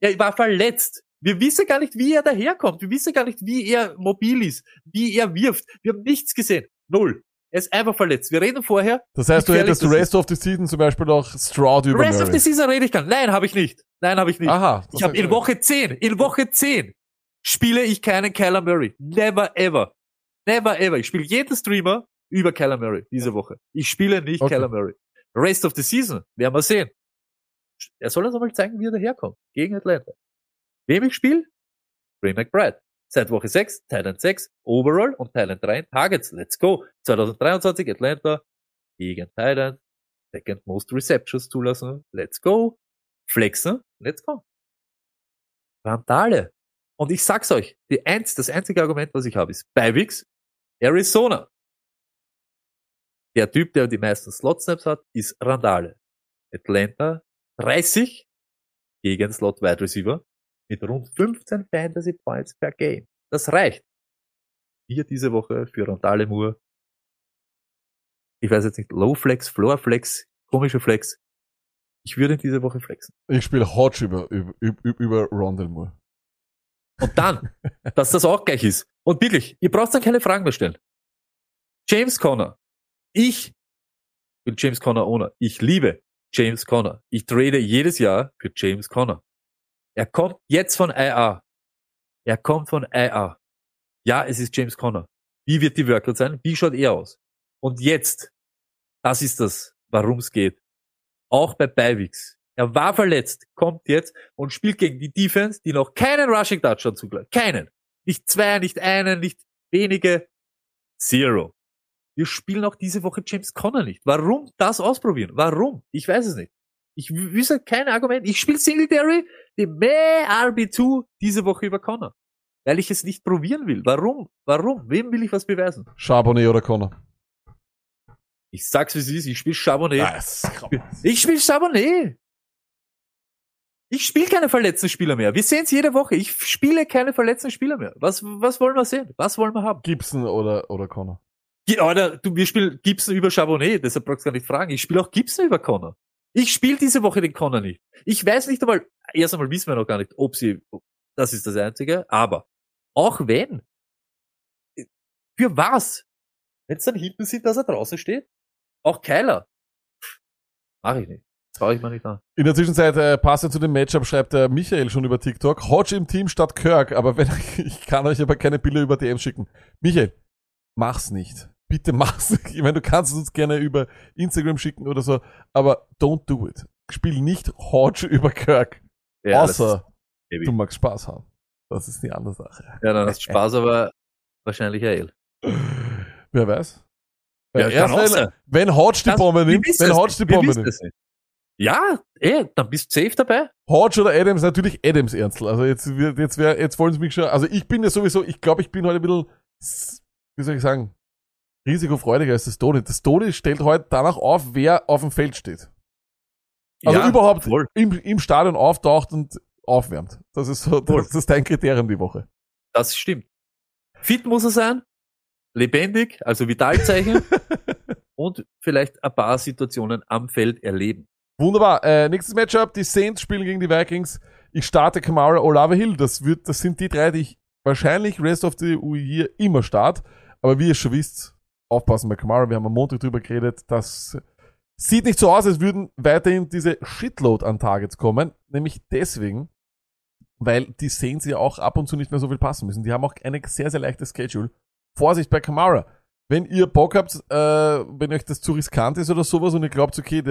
Er war verletzt. Wir wissen gar nicht, wie er daherkommt. Wir wissen gar nicht, wie er mobil ist, wie er wirft. Wir haben nichts gesehen. Null. Er ist einfach verletzt. Wir reden vorher. Das heißt, du hättest das Rest of the Season zum Beispiel noch Stroud über Rest of the Season rede ich gar nicht. Nein, habe ich nicht. Nein, habe ich nicht. Aha. Ich habe in Woche 10, in Woche 10 spiele ich keinen Kyler Murray. Never ever. Never ever. Ich spiele jeden Streamer über Kyler Murray diese Woche. Ich spiele nicht Okay. Kyler Murray. Rest of the season werden wir sehen. Er soll uns einmal zeigen, wie er daherkommt. Gegen Atlanta. Wem ich spiele? Ray McBride. Seit Woche 6, Thailand 6, Overall und Thailand 3 in Targets. Let's go. 2023 Atlanta gegen Thailand. Second most receptions zulassen. Let's go. Flexen. Let's go. Randale. Und ich sag's euch, die eins, das einzige Argument, was ich habe, ist Bywix, Arizona. Der Typ, der die meisten Slot-Snaps hat, ist Randale. Atlanta 30 gegen Slot Wide Receiver mit rund 15 Fantasy Points per Game. Das reicht. Hier diese Woche für Randale Moore. Ich weiß jetzt nicht, Low Flex, Floor Flex, komische Flex. Ich würde diese Woche flexen. Ich spiele Hodge über, über, über, über Rondell Moore. Und dann, dass das auch gleich ist. Und wirklich, ihr braucht dann keine Fragen mehr stellen. James Conner. Ich bin James Conner Owner. Ich liebe James Conner. Ich trade jedes Jahr für James Conner. Er kommt jetzt von IA. Er kommt von IA. Ja, es ist James Conner. Wie wird die Workload sein? Wie schaut er aus? Und jetzt, das ist das, warum es geht. Auch bei Beiwix. Er war verletzt, kommt jetzt und spielt gegen die Defense, die noch keinen Rushing Touchdown zugelassen. Keinen. Nicht zwei, nicht einen, nicht wenige. Zero. Wir spielen auch diese Woche James Conner nicht. Warum das ausprobieren? Warum? Ich weiß es nicht. Ich wüsste kein Argument. Ich spiele Singletary, die mehr RB2 diese Woche über Conner. Weil ich es nicht probieren will. Warum? Warum? Wem will ich was beweisen? Charbonnet oder Connor? Ich sag's wie es ist, ich spiele Charbonnet. Nice. Ich spiele Charbonnet. Ich spiele keine verletzten Spieler mehr. Wir sehen es jede Woche. Ich spiele keine verletzten Spieler mehr. Was, was wollen wir sehen? Was wollen wir haben? Gibson oder, oder Connor? Alter, du, wir spielen Gibson über Charbonnet, deshalb brauchst du gar nicht fragen. Ich spiele auch Gibson über Connor. Ich spiele diese Woche den Connor nicht. Ich weiß nicht einmal, erst einmal wissen wir noch gar nicht, ob sie, das ist das Einzige, aber auch wenn, für was? Wenn es dann hinten sieht, dass er draußen steht? Auch Keiler. Mach ich nicht. Trau ich mir nicht an. In der Zwischenzeit, äh, passend zu dem Matchup, schreibt der Michael schon über TikTok, Hodge im Team statt Kirk, aber wenn, ich kann euch aber keine Bilder über DM schicken. Michael, mach's nicht. Bitte mach's. Ich meine, du kannst es uns gerne über Instagram schicken oder so, aber don't do it. Spiel nicht Hodge über Kirk. Ja, außer du magst Spaß haben. Das ist die andere Sache. Ja, dann hast du Spaß, aber wahrscheinlich ja eh. Wer weiß? Ja, Ja, wenn, wenn Hodge die Bombe nimmt, wenn Hodge die Bombe nimmt. Ja, eh, dann bist du safe dabei. Hodge oder Adams, natürlich Adams Ernstl. Also jetzt, wird- jetzt, wär, jetzt wollen sie mich schon, also ich bin ja sowieso, ich glaube, ich bin heute ein bisschen, wie soll ich sagen, risikofreudiger als das Tony. Das Tony stellt heute danach auf, wer auf dem Feld steht. Also Ja, überhaupt voll. im, im Stadion auftaucht und aufwärmt. Das ist so, Voll. das ist dein Kriterium die Woche. Das stimmt. Fit muss er sein, lebendig, also Vitalzeichen und vielleicht ein paar Situationen am Feld erleben. Wunderbar. Äh, nächstes Matchup, die Saints spielen gegen die Vikings. Ich starte Kamara Olave Hill. Das wird, das sind die drei, die ich wahrscheinlich Rest of the Year immer start. Aber wie ihr schon wisst, aufpassen bei Kamara. Wir haben am Montag drüber geredet. Das sieht nicht so aus, als würden weiterhin diese Shitload an Targets kommen. Nämlich deswegen, weil die Saints ja auch ab und zu nicht mehr so viel passen müssen. Die haben auch eine sehr, sehr leichte Schedule. Vorsicht bei Kamara. Wenn ihr Bock habt, äh, wenn euch das zu riskant ist oder sowas und ihr glaubt, okay,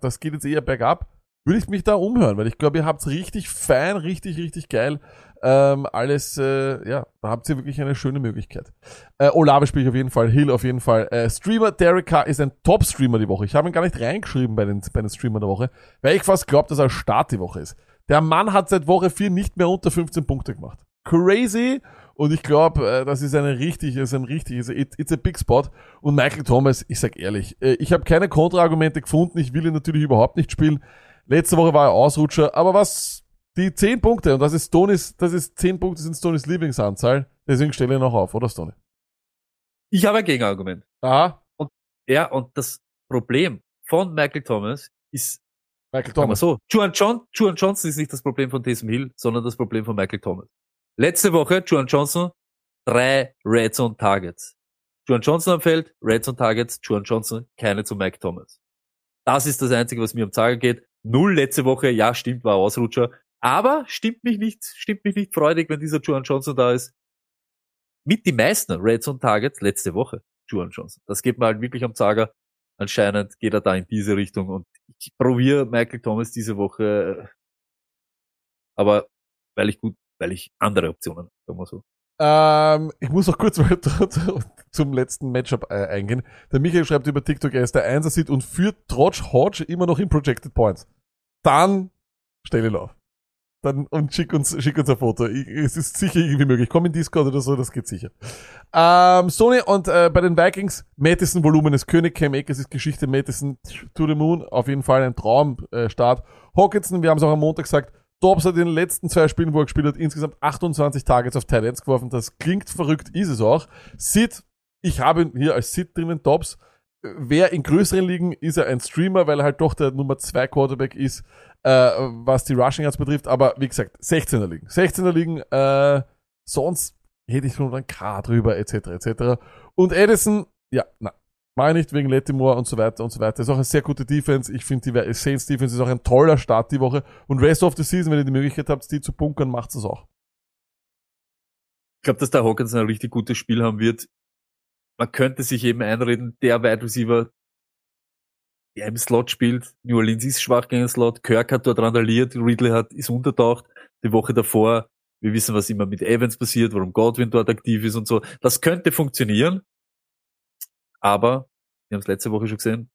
das geht jetzt eher bergab, würde ich mich da umhören, weil ich glaube, ihr habt's richtig fein, richtig, richtig geil. Ähm, alles, äh, ja, da habt ihr wirklich eine schöne Möglichkeit. Äh, Olave spiele ich auf jeden Fall, Hill auf jeden Fall. Äh, Streamer Derek Carr ist ein Top-Streamer die Woche. Ich habe ihn gar nicht reingeschrieben bei den, bei den Streamer der Woche, weil ich fast glaube, dass er Start die Woche ist. Der Mann hat seit Woche 4 nicht mehr unter 15 Punkte gemacht. Crazy. Und ich glaube, äh, das ist eine richtig, ist ein richtig, ist it, it's a big spot. Und Michael Thomas, ich sag ehrlich, äh, ich habe keine Kontraargumente gefunden. Ich will ihn natürlich überhaupt nicht spielen. Letzte Woche war er Ausrutscher, aber was die 10 Punkte, und das ist Stonys, das ist 10 Punkte sind Stonys Lieblingsanzahl, deswegen stelle ich noch auf, oder Stony? Ich habe ein Gegenargument. Aha, Ja, und das Problem von Michael Thomas ist, Michael Thomas. so, Juan, John, Juan Johnson ist nicht das Problem von Taysom Hill, sondern das Problem von Michael Thomas. Letzte Woche, Juan Johnson, drei Red Zone Targets. Juan Johnson am Feld, Red Zone Targets, Juan Johnson, keine zu Mike Thomas. Das ist das Einzige, was mir am Zager geht. Null letzte Woche, ja, stimmt, war Ausrutscher. Aber stimmt mich nicht, stimmt mich nicht freudig, wenn dieser Juan Johnson da ist. Mit die meisten Red Zone Targets letzte Woche, Juan Johnson. Das geht mir halt wirklich am Zager. Anscheinend geht er da in diese Richtung und ich probiere Michael Thomas diese Woche, äh, aber weil ich gut, weil ich andere Optionen, sagen wir so. Ähm, ich muss noch kurz mal zum letzten Matchup äh, eingehen. Der Michael schreibt über TikTok, er ist der Einser-Seed und führt trotz Hodge immer noch in Projected Points. Dann stell ihn auf. Dann, und schick uns, schick uns ein Foto. Es ist sicher irgendwie möglich. Komm in Discord oder so, das geht sicher. Ähm, Sony und äh, bei den Vikings, Madison Volumen ist König, Cam Akers ist Geschichte, Madison to the Moon, auf jeden Fall ein Traumstart. Äh. Hawkinson, wir haben es auch am Montag gesagt, Dobbs hat in den letzten zwei Spielen, wo er gespielt hat, insgesamt 28 Targets auf Tight Ends geworfen. Das klingt verrückt, ist es auch. Sid, ich habe ihn hier als Sid drinnen, Dobbs. Wer in größeren Ligen ist er ein Streamer, weil er halt doch der Nummer 2 Quarterback ist, äh, was die Rushing Yards betrifft. Aber wie gesagt, 16er Ligen. 16er Ligen, äh, sonst hätte ich nur ein K drüber, etc., etc. Und Edison, ja, na, ich nicht wegen Lettimore und so weiter und so weiter. Ist auch eine sehr gute Defense. Ich finde, die Saints Defense ist auch ein toller Start die Woche. Und Rest of the Season, wenn ihr die Möglichkeit habt, die zu bunkern, macht es auch. Ich glaube, dass der Hawkins ein richtig gutes Spiel haben wird. Man könnte sich eben einreden, der Wide Receiver, der im Slot spielt, New Orleans ist schwach gegen den Slot, Kirk hat dort randaliert, Ridley hat, ist untertaucht, die Woche davor, wir wissen, was immer mit Evans passiert, warum Godwin dort aktiv ist und so. Das könnte funktionieren, aber, wir haben es letzte Woche schon gesehen,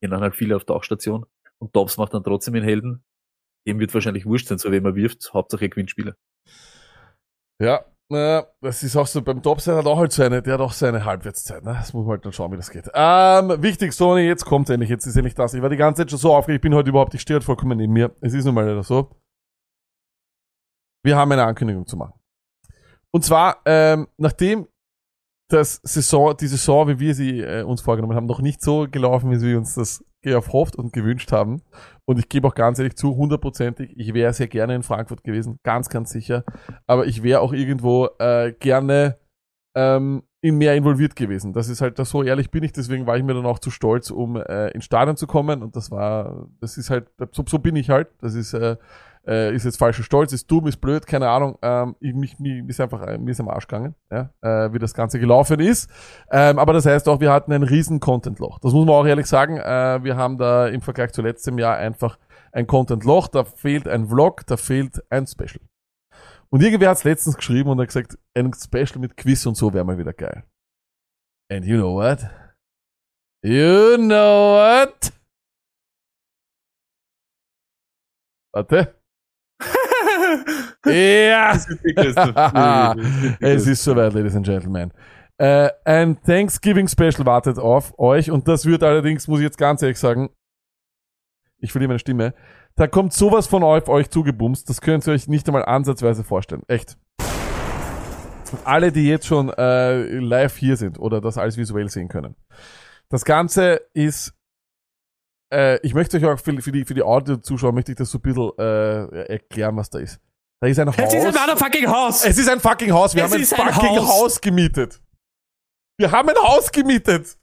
gehen dann halt viele auf Tauchstation und Dobbs macht dann trotzdem den Helden. Dem wird wahrscheinlich wurscht sein, so wie man wirft, Hauptsache er gewinnt Spiele. Ja, äh, das ist auch so, beim der hat auch halt seine, der hat auch seine Halbwertszeit, ne? Das muss man halt dann schauen, wie das geht. Ähm, wichtig, Sony, jetzt kommt endlich, jetzt ist endlich das. Ich war die ganze Zeit schon so aufgeregt, ich bin heute überhaupt, ich stehe halt vollkommen neben mir. Es ist nun mal leider so. Wir haben eine Ankündigung zu machen. Und zwar, ähm, nachdem das Saison, die Saison, wie wir sie äh, uns vorgenommen haben, noch nicht so gelaufen, wie wir uns das erhofft und gewünscht haben. Und ich gebe auch ganz ehrlich zu, hundertprozentig, ich wäre sehr gerne in Frankfurt gewesen, ganz, ganz sicher. Aber ich wäre auch irgendwo äh, gerne ähm, in mehr involviert gewesen. Das ist halt, so ehrlich bin ich, deswegen war ich mir dann auch zu stolz, um äh, ins Stadion zu kommen. Und das war, das ist halt, so, so bin ich halt. Das ist, äh, äh, ist jetzt falscher Stolz, ist dumm, ist blöd, keine Ahnung. Ähm, ich, mich, mich, mir ist einfach, äh, mir ist am Arsch gegangen, ja, äh, wie das Ganze gelaufen ist. Ähm, aber das heißt auch, wir hatten ein riesen Content-Loch. Das muss man auch ehrlich sagen. Äh, wir haben da im Vergleich zu letztem Jahr einfach ein Content-Loch. Da fehlt ein Vlog, da fehlt ein Special. Und irgendwer hat es letztens geschrieben und hat gesagt, ein Special mit Quiz und so wäre mal wieder geil. And you know what? You know what? Warte. Ja! es ist soweit, Ladies and Gentlemen. Äh, ein Thanksgiving Special wartet auf euch und das wird allerdings, muss ich jetzt ganz ehrlich sagen, ich verliere meine Stimme. Da kommt sowas von auf euch zugebumst, das könnt ihr euch nicht einmal ansatzweise vorstellen. Echt. Alle, die jetzt schon äh, live hier sind oder das alles visuell sehen können. Das Ganze ist, äh, ich möchte euch auch für, für die, für die Audio-Zuschauer, möchte ich das so ein bisschen äh, erklären, was da ist. Da ist ein Haus. Es ist ein motherfucking Haus! Es ist ein fucking Haus. Wir Es haben ein ist ein fucking Haus. Haus. gemietet. Wir haben ein Haus gemietet.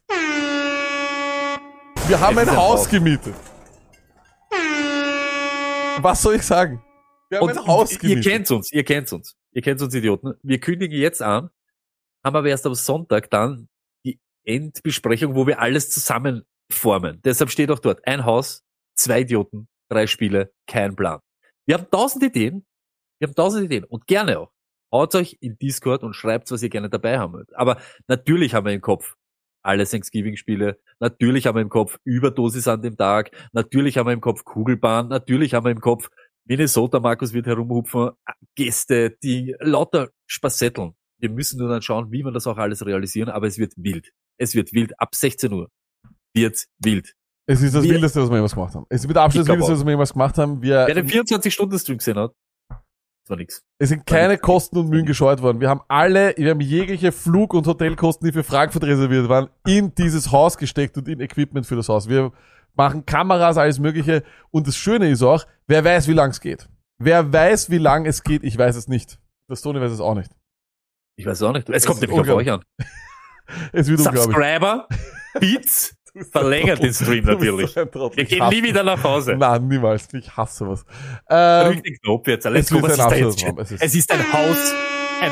Wir haben ein ein Haus gemietet. Was soll ich sagen? Wir haben Und ein Haus ihr gemietet. kennt uns, ihr kennt uns. Ihr kennt uns Idioten. Wir kündigen jetzt an, haben aber erst am Sonntag dann die Endbesprechung, wo wir alles zusammen formen. Deshalb steht auch dort ein Haus, zwei Idioten, drei Spiele, kein Plan. Wir haben tausend Ideen, wir haben tausend Ideen und gerne auch. Haut euch in Discord und schreibt, was ihr gerne dabei haben wollt. Aber natürlich haben wir im Kopf alle Thanksgiving-Spiele. Natürlich haben wir im Kopf Überdosis an dem Tag. Natürlich haben wir im Kopf Kugelbahn. Natürlich haben wir im Kopf Minnesota, Markus wird herumhupfen, Gäste, die lauter Spassetteln. Wir müssen nur dann schauen, wie wir das auch alles realisieren, aber es wird wild. Es wird wild. Ab 16 Uhr wird wild. Es ist das Wir- Wildeste, was wir jemals gemacht haben. Es ist mit Ich das Wildeste, was wir jemals gemacht haben. Wir, Wer den 24-Stunden-Stream gesehen hat, das war nix. es sind keine Kosten und Mühen gescheut worden. Wir haben alle, wir haben jegliche Flug- und Hotelkosten, die für Frankfurt reserviert waren, in dieses Haus gesteckt und in Equipment für das Haus. Wir machen Kameras, alles Mögliche. Und das Schöne ist auch, wer weiß, wie lang es geht. Wer weiß, wie lang es geht, ich weiß es nicht. Das Tony weiß es auch nicht. Ich weiß auch nicht. Es kommt nämlich auf euch an. Es wird. Subscriber, Beats, verlängert den Stream natürlich. Wir Ich gehen nie wieder nach Hause. Nein, niemals. Ich hasse sowas. Ähm, Drück den Knopf jetzt. Let's es go, ist was ein ist da jetzt? Es ist- Es ist ein Haus. Ein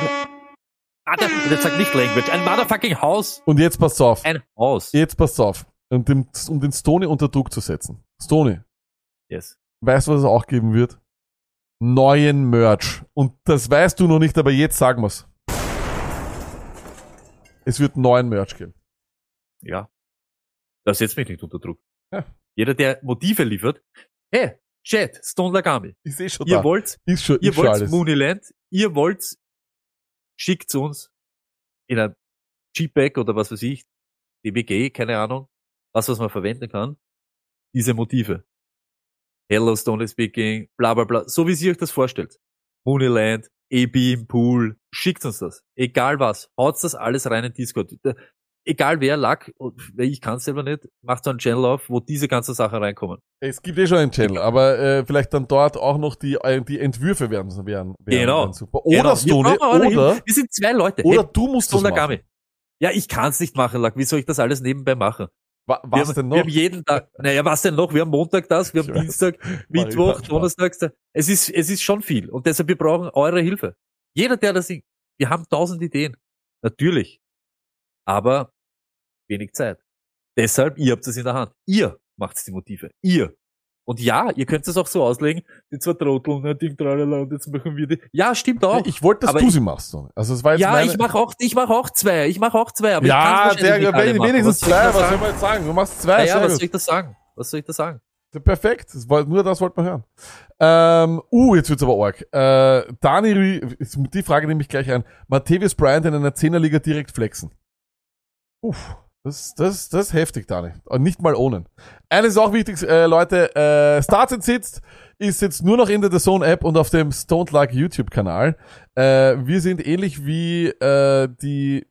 jetzt sag nicht Language. Ein motherfucking Haus. und jetzt passt auf. Ein Haus. Jetzt passt auf. Um den, um den Stony unter Druck zu setzen. Stony, Yes. weißt du, was es auch geben wird? Neuen Merch. Und das weißt du noch nicht, aber jetzt sagen wir's. Es wird neuen Merch geben. Ja. Das setzt mich nicht unter Druck. Ja. Jeder, der Motive liefert. Hey, Chat, Stone Lagami. Ich sehe schon Ihr da. wollt, ist schon, ihr wollt. Mooneyland. Ihr wollt, schickt's uns in ein Cheapbag oder was weiß ich. DBG, keine Ahnung. Was, was man verwenden kann. Diese Motive. Hello, Stone Speaking, bla, bla, bla. So wie sie euch das vorstellt. Mooneyland, A-Beam, Pool. Schickt uns das. Egal was. Haut das alles rein in Discord. Egal wer, und ich kann selber nicht, macht so einen Channel auf, wo diese ganzen Sachen reinkommen. Es gibt eh schon einen Channel, aber äh, vielleicht dann dort auch noch die, äh, die Entwürfe werden, werden, werden, Genau. super. Oder Genau. Wir brauchen eure oder, Hilfe. Wir sind zwei Leute. oder Hey, du musst das Stone machen. Lagami. Ja, ich kann's nicht machen, Lack. Wie soll ich das alles nebenbei machen? Wa wir was haben, denn Wir noch? haben jeden Tag, naja, was denn noch? Wir haben Montag das, wir Ich haben weiß. Dienstag, ich Mittwoch. Donnerstag. das. Es ist, es ist schon viel. Und deshalb, wir brauchen eure Hilfe. Jeder, der das singt. Wir haben tausend Ideen. Natürlich. Aber wenig Zeit. Deshalb, ihr habt es in der Hand. Ihr macht die Motive. Ihr. Und ja, ihr könnt es auch so auslegen, die zwei Trotteln, ne, Ding, tralala, und jetzt machen wir die. Ja, stimmt auch. ich wollte, dass aber du ich- sie machst. Also es war jetzt ja, ich mache auch, ich mache auch zwei. Ich mache auch zwei, aber ich ja, wahrscheinlich der, machen. wenigstens ich zwei, was soll man jetzt sagen? Du machst zwei, Naja, sehr was soll ich da sagen? Was soll ich da sagen? Perfekt, das war, nur das wollte man hören. Ähm, uh, jetzt wird's aber arg. Äh, Dani, die Frage nehme ich gleich ein. Matthäus Bryant in einer Zehnerliga direkt flexen. Uff, das, das, das ist heftig, Dani. Und nicht mal ohne. Eines ist auch wichtig, äh, Leute, äh, Starts and Sits ist jetzt nur noch in der The Zone App und auf dem Stoned Like YouTube Kanal. Äh, wir sind ähnlich wie äh, die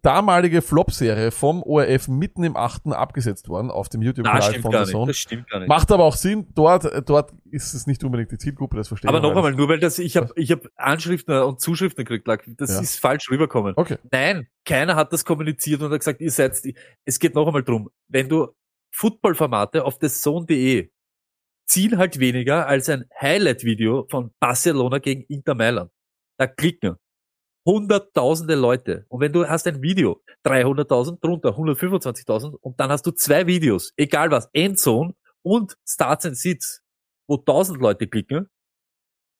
damalige Flop-Serie vom ORF mitten im achten abgesetzt worden auf dem Na, YouTube-Kanal von nicht. Zone. Das stimmt gar nicht. Macht aber auch Sinn, dort, äh, dort ist es nicht unbedingt die Zielgruppe, das verstehe Aber ich. noch weil einmal, nur weil das, ich habe ich hab Anschriften und Zuschriften gekriegt, das Ja. ist falsch rüberkommen. Okay. Nein, keiner hat das kommuniziert und hat gesagt, ihr seid, es geht noch einmal drum, wenn du Footballformate auf das Zone.de ziehen halt weniger als ein Highlight-Video von Barcelona gegen Inter Mailand. Da klicken hunderttausende Leute. Und wenn du hast ein Video, 300.000, drunter 125.000 und dann hast du zwei Videos, egal was, Endzone und Starts and Sits, wo 1000 Leute klicken,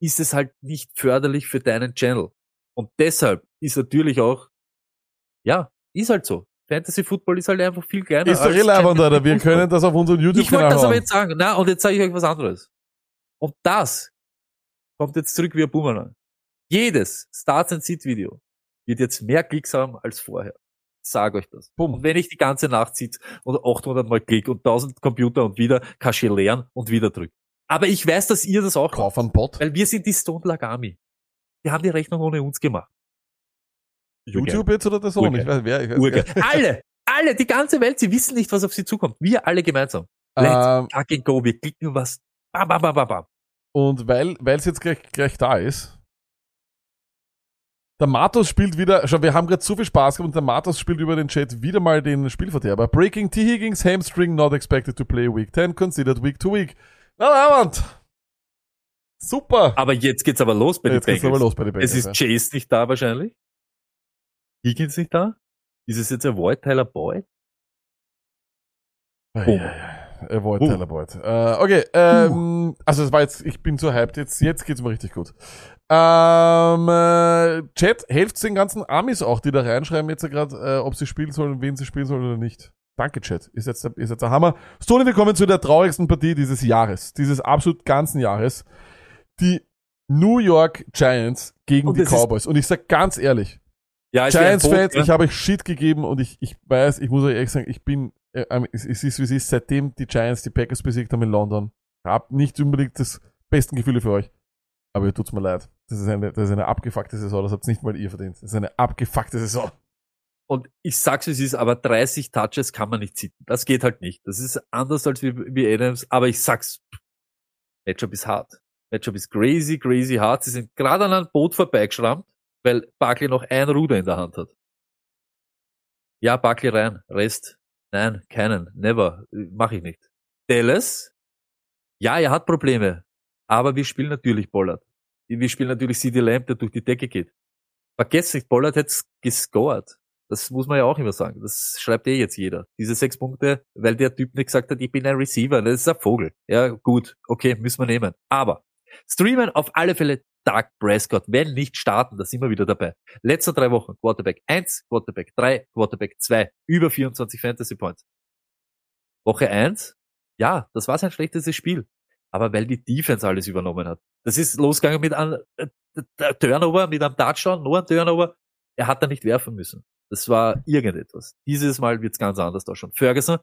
ist es halt nicht förderlich für deinen Channel. Und deshalb ist natürlich auch, ja, ist halt so. Fantasy Football ist halt einfach viel kleiner. Ist doch irrelevant, Alter. League Wir können das auf unserem Ich wollte YouTube-Kanal das aber jetzt sagen. Na, und jetzt sage ich euch was anderes. Und das kommt jetzt zurück wie ein Boomerang. Jedes Starts and Sit Video wird jetzt mehr Klicks haben als vorher. sag euch das. Bumm. Und wenn ich die ganze Nacht sitze und 800 Mal klick und 1000 Computer und wieder Kasche leeren und wieder drück. Aber ich weiß, dass ihr das auch Kauf einen Bot. weil wir sind die Stone Lag Army. Wir haben die Rechnung ohne uns gemacht. YouTube jetzt oder? Urgeil. Ich weiß, wer. Ich weiß, Urgeil. Alle, alle, die ganze Welt, sie wissen nicht, was auf sie zukommt. Wir alle gemeinsam. Let's Ähm, fucking go. Wir klicken was. Bam, bam, bam, bam, bam. Und weil weil es jetzt gleich, gleich da ist, der Matos spielt wieder, schau, wir haben gerade so viel Spaß gehabt und der Matos spielt über den Chat wieder mal den Spielverderber. Breaking T. Higgins, Hamstring not expected to play week 10, considered week to week. Na, Abend. Super. Aber jetzt geht's aber los bei den Jetzt geht's aber Bengals. los bei den Es Bengals. ist Chase nicht da wahrscheinlich. Higgins nicht da. Ist es jetzt ein Void, Tyler Boyd? ja. Boom. Ja, ja, ja. Er Boom. Tyler Boyd. Äh, okay, ähm, also es war jetzt, ich bin so hyped, jetzt, jetzt geht's mir richtig gut. Ähm, äh, Chat, helft den ganzen Amis auch, die da reinschreiben jetzt gerade, äh, ob sie spielen sollen, wen sie spielen sollen oder nicht. Danke, Chat. Ist jetzt, der- ist jetzt der Hammer. Stoney, wir kommen zu der traurigsten Partie dieses Jahres, dieses absolut ganzen Jahres. Die New York Giants gegen Und die Cowboys. Und ich sag ganz ehrlich, Ja, ein Giants-Fans, Boot, ne? ich habe euch Shit gegeben und ich, ich weiß, ich muss euch ehrlich sagen, ich bin, äh, ähm, es, es ist wie es ist, seitdem die Giants die Packers besiegt haben in London, hab nicht unbedingt das besten Gefühle für euch. Aber ihr tut's mir leid. Das ist eine, das ist eine abgefuckte Saison, das habt nicht mal ihr verdient. Das ist eine abgefuckte Saison. Und ich sag's, wie es ist, aber 30 Touches kann man nicht sitten. Das geht halt nicht. Das ist anders als wie, wie Adams, aber ich sag's, Matchup ist hart. Matchup ist crazy, crazy hart. Sie sind gerade an einem Boot vorbeigeschrammt, weil Barkley noch ein Ruder in der Hand hat. Ja, Barkley rein. Rest. Nein, keinen. Never. Mache ich nicht. Dallas. Ja, er hat Probleme. Aber wir spielen natürlich Bollard. Wir spielen natürlich CD Lamb, der durch die Decke geht. Vergesst nicht, Bollard hat gescored. Das muss man ja auch immer sagen. Das schreibt eh jetzt jeder. Diese sechs Punkte, weil der Typ nicht gesagt hat, ich bin ein Receiver. Das ist ein Vogel. Ja, gut. Okay, müssen wir nehmen. Aber streamen auf alle Fälle Doug Prescott. Wenn nicht starten, da sind wir wieder dabei. Letzte drei Wochen Quarterback 1, Quarterback 3, Quarterback 2. Über 24 Fantasy Points. Woche 1, ja, das war sein schlechtestes Spiel. Aber weil die Defense alles übernommen hat. Das ist losgegangen mit einem äh, Turnover, mit einem Touchdown, nur ein Turnover. Er hat da nicht werfen müssen. Das war irgendetwas. Dieses Mal wird's ganz anders da schon. Ferguson,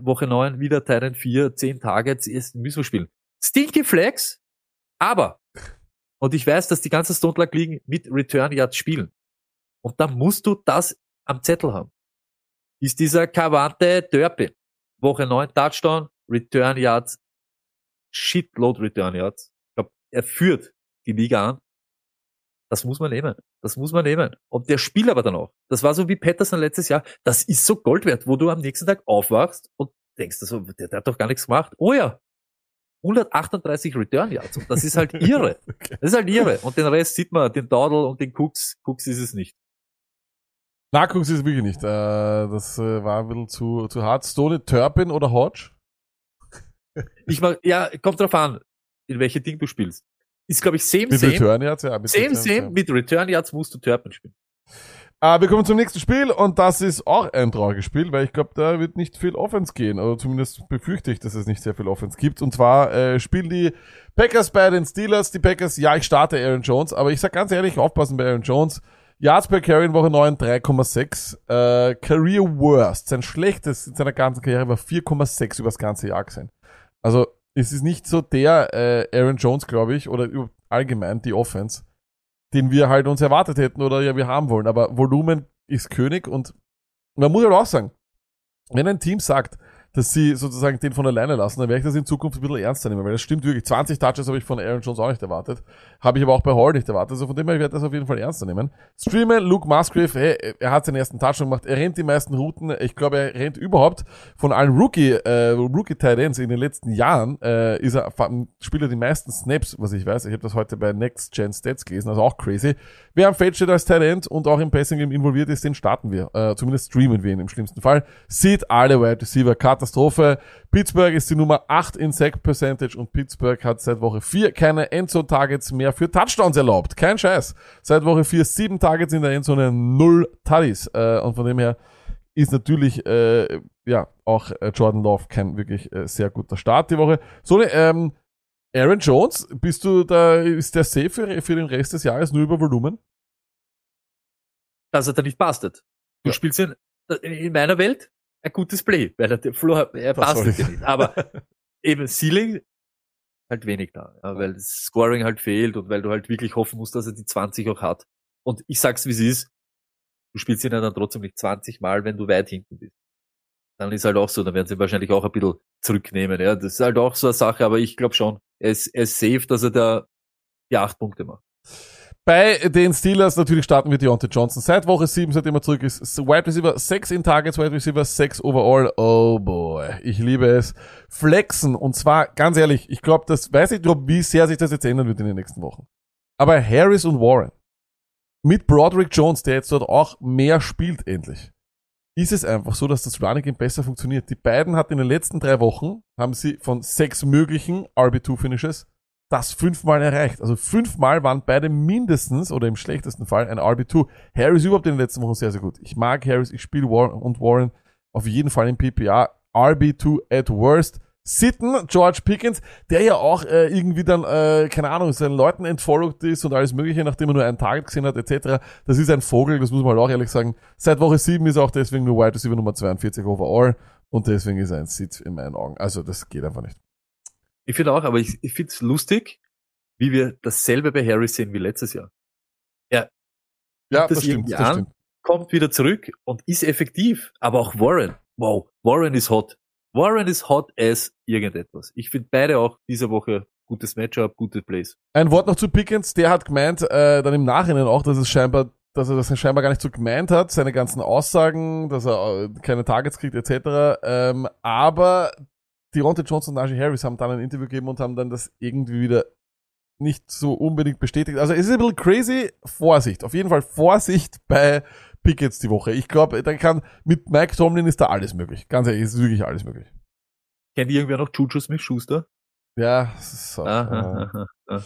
Woche 9, wieder Titan 4, 10 Targets, jetzt müssen wir spielen. Stinky Flex, aber, und ich weiß, dass die ganzen Stone liegen mit Return Yards spielen. Und da musst du das am Zettel haben. Ist dieser Cavante Turpin. Woche 9 Touchdown, Return Yards, Shitload Return Yards. Ich glaube, er führt die Liga an. Das muss man nehmen. Das muss man nehmen. Und der spielt aber dann auch. Das war so wie Patterson letztes Jahr. Das ist so Gold wert, wo du am nächsten Tag aufwachst und denkst, also, der, der hat doch gar nichts gemacht. Oh ja. 138 Return Yards. Und das ist halt irre. Das ist halt irre. Und den Rest sieht man, den Dawdle und den Cooks. Cooks ist es nicht. Nachgucks ist es wirklich nicht. Äh, das äh, war ein bisschen zu, zu hart. Stoney, Turpin oder Hodge? Ich mag, ja, kommt drauf an, in welche Ding du spielst. Ist, glaube ich, same, Mit same. Return jetzt, ja. Mit Same, Return, same. ja. Mit Return Yards musst du Turpin spielen. Äh, wir kommen zum nächsten Spiel und das ist auch ein trauriges Spiel, weil ich glaube, da wird nicht viel Offense gehen. Oder zumindest befürchte ich, dass es nicht sehr viel Offense gibt. Und zwar äh, spielen die Packers bei den Steelers. Die Packers, ja, ich starte Aaron Jones, aber ich sag ganz ehrlich, aufpassen bei Aaron Jones. Yards per Carry in Woche 9 3,6. Äh, Career Worst. Sein schlechtes in seiner ganzen Karriere war 4,6 über das ganze Jahr gesehen. Also es ist nicht so der äh, Aaron Jones, glaube ich, oder allgemein die Offense, den wir halt uns erwartet hätten oder ja wir haben wollen. Aber Volumen ist König und man muss halt auch sagen, wenn ein Team sagt, dass sie sozusagen den von alleine lassen, dann werde ich das in Zukunft ein bisschen ernster nehmen, weil das stimmt wirklich. 20 Touches habe ich von Aaron Jones auch nicht erwartet. Habe ich aber auch bei Hall nicht erwartet. Also von dem her, ich werde das auf jeden Fall ernster nehmen. Streamen, Luke Musgrave, hey, er hat seinen ersten Touchdown gemacht. Er rennt die meisten Routen. Ich glaube, er rennt überhaupt von allen Rookie, äh, Rookie Tight Ends in den letzten Jahren, äh, ist er, spielt er die meisten Snaps, was ich weiß. Ich habe das heute bei Next Gen Stats gelesen, also auch crazy. Wer am Feld steht als Tight und auch im Passing Game involviert ist, den starten wir. Äh, zumindest streamen wir ihn im schlimmsten Fall. Sieht alle Wide Receiver, Katastrophe. Pittsburgh ist die Nummer 8 in Sack Percentage und Pittsburgh hat seit Woche 4 keine Endzone Targets mehr für Touchdowns erlaubt. Kein Scheiß. Seit Woche 4 7 Targets in der Endzone, 0 Tuddies. Äh, und von dem her ist natürlich äh, ja auch äh, Jordan Love kein wirklich äh, sehr guter Start die Woche. So ähm, Aaron Jones, bist du da, ist der safe für, für den Rest des Jahres nur über Volumen? Dass er da nicht bastet. Du Ja. spielst in, in meiner Welt ein gutes Play, weil der Flo, er Das passt nicht. Aber eben Ceiling halt wenig da, ja, weil das Scoring halt fehlt und weil du halt wirklich hoffen musst, dass er die 20 auch hat. Und ich sag's wie es ist, du spielst ihn ja dann trotzdem nicht 20 Mal, wenn du weit hinten bist. Dann ist halt auch so, dann werden sie wahrscheinlich auch ein bisschen zurücknehmen. Ja, das ist halt auch so eine Sache, aber ich glaube schon, er ist, er ist safe, dass er da die acht Punkte macht. Bei den Steelers natürlich starten wir Deontay Johnson. Seit Woche 7, seitdem er zurück ist, Wide Receiver 6 in Targets, Wide Receiver 6 overall. Oh boy, ich liebe es. Flexen und zwar, ganz ehrlich, ich glaube, das weiß ich nicht, wie sehr sich das jetzt ändern wird in den nächsten Wochen. Aber Harris und Warren mit Broderick Jones, der jetzt dort auch mehr spielt endlich, ist es einfach so, dass das Running Game besser funktioniert. Die beiden hatten in den letzten drei Wochen, haben sie von sechs möglichen RB2-Finishes das fünfmal erreicht. Also fünfmal waren beide mindestens oder im schlechtesten Fall ein RB2. Harris überhaupt in den letzten Wochen sehr, sehr gut. Ich mag Harris, ich spiele Warren und Warren auf jeden Fall im PPA. RB2 at worst. Sitten, George Pickens, der ja auch äh, irgendwie dann, äh, keine Ahnung, seinen Leuten entfollowed ist und alles mögliche, nachdem er nur ein Target gesehen hat, etc. Das ist ein Vogel, das muss man halt auch ehrlich sagen. Seit Woche 7 ist er auch deswegen nur Wide Receiver Nummer 42 overall und deswegen ist er ein Sit in meinen Augen. Also das geht einfach nicht. Ich finde auch, aber ich, ich finde es lustig, wie wir dasselbe bei Harry sehen wie letztes Jahr. Ja, das das, stimmt, das an? stimmt. Kommt wieder zurück und ist effektiv. Aber auch Warren. Wow, Warren ist hot. Warren ist hot as irgendetwas. Ich finde beide auch diese Woche gutes Matchup, gute Plays. Ein Wort noch zu Pickens, der hat gemeint, äh, dann im Nachhinein auch, dass es scheinbar, dass er das scheinbar gar nicht so gemeint hat, seine ganzen Aussagen, dass er äh, keine Targets kriegt, etc. Ähm, aber Deontay Johnson und Najee Harris haben dann ein Interview gegeben und haben dann das irgendwie wieder nicht so unbedingt bestätigt. Also es ist ein bisschen crazy. Vorsicht. Auf jeden Fall Vorsicht bei Pickets die Woche. Ich glaube, da kann, mit Mike Tomlin ist da alles möglich. Ganz ehrlich, ist wirklich alles möglich. Kennt irgendwer noch Juju Smith-Schuster? Ja, das ist so. Aha, aha, aha.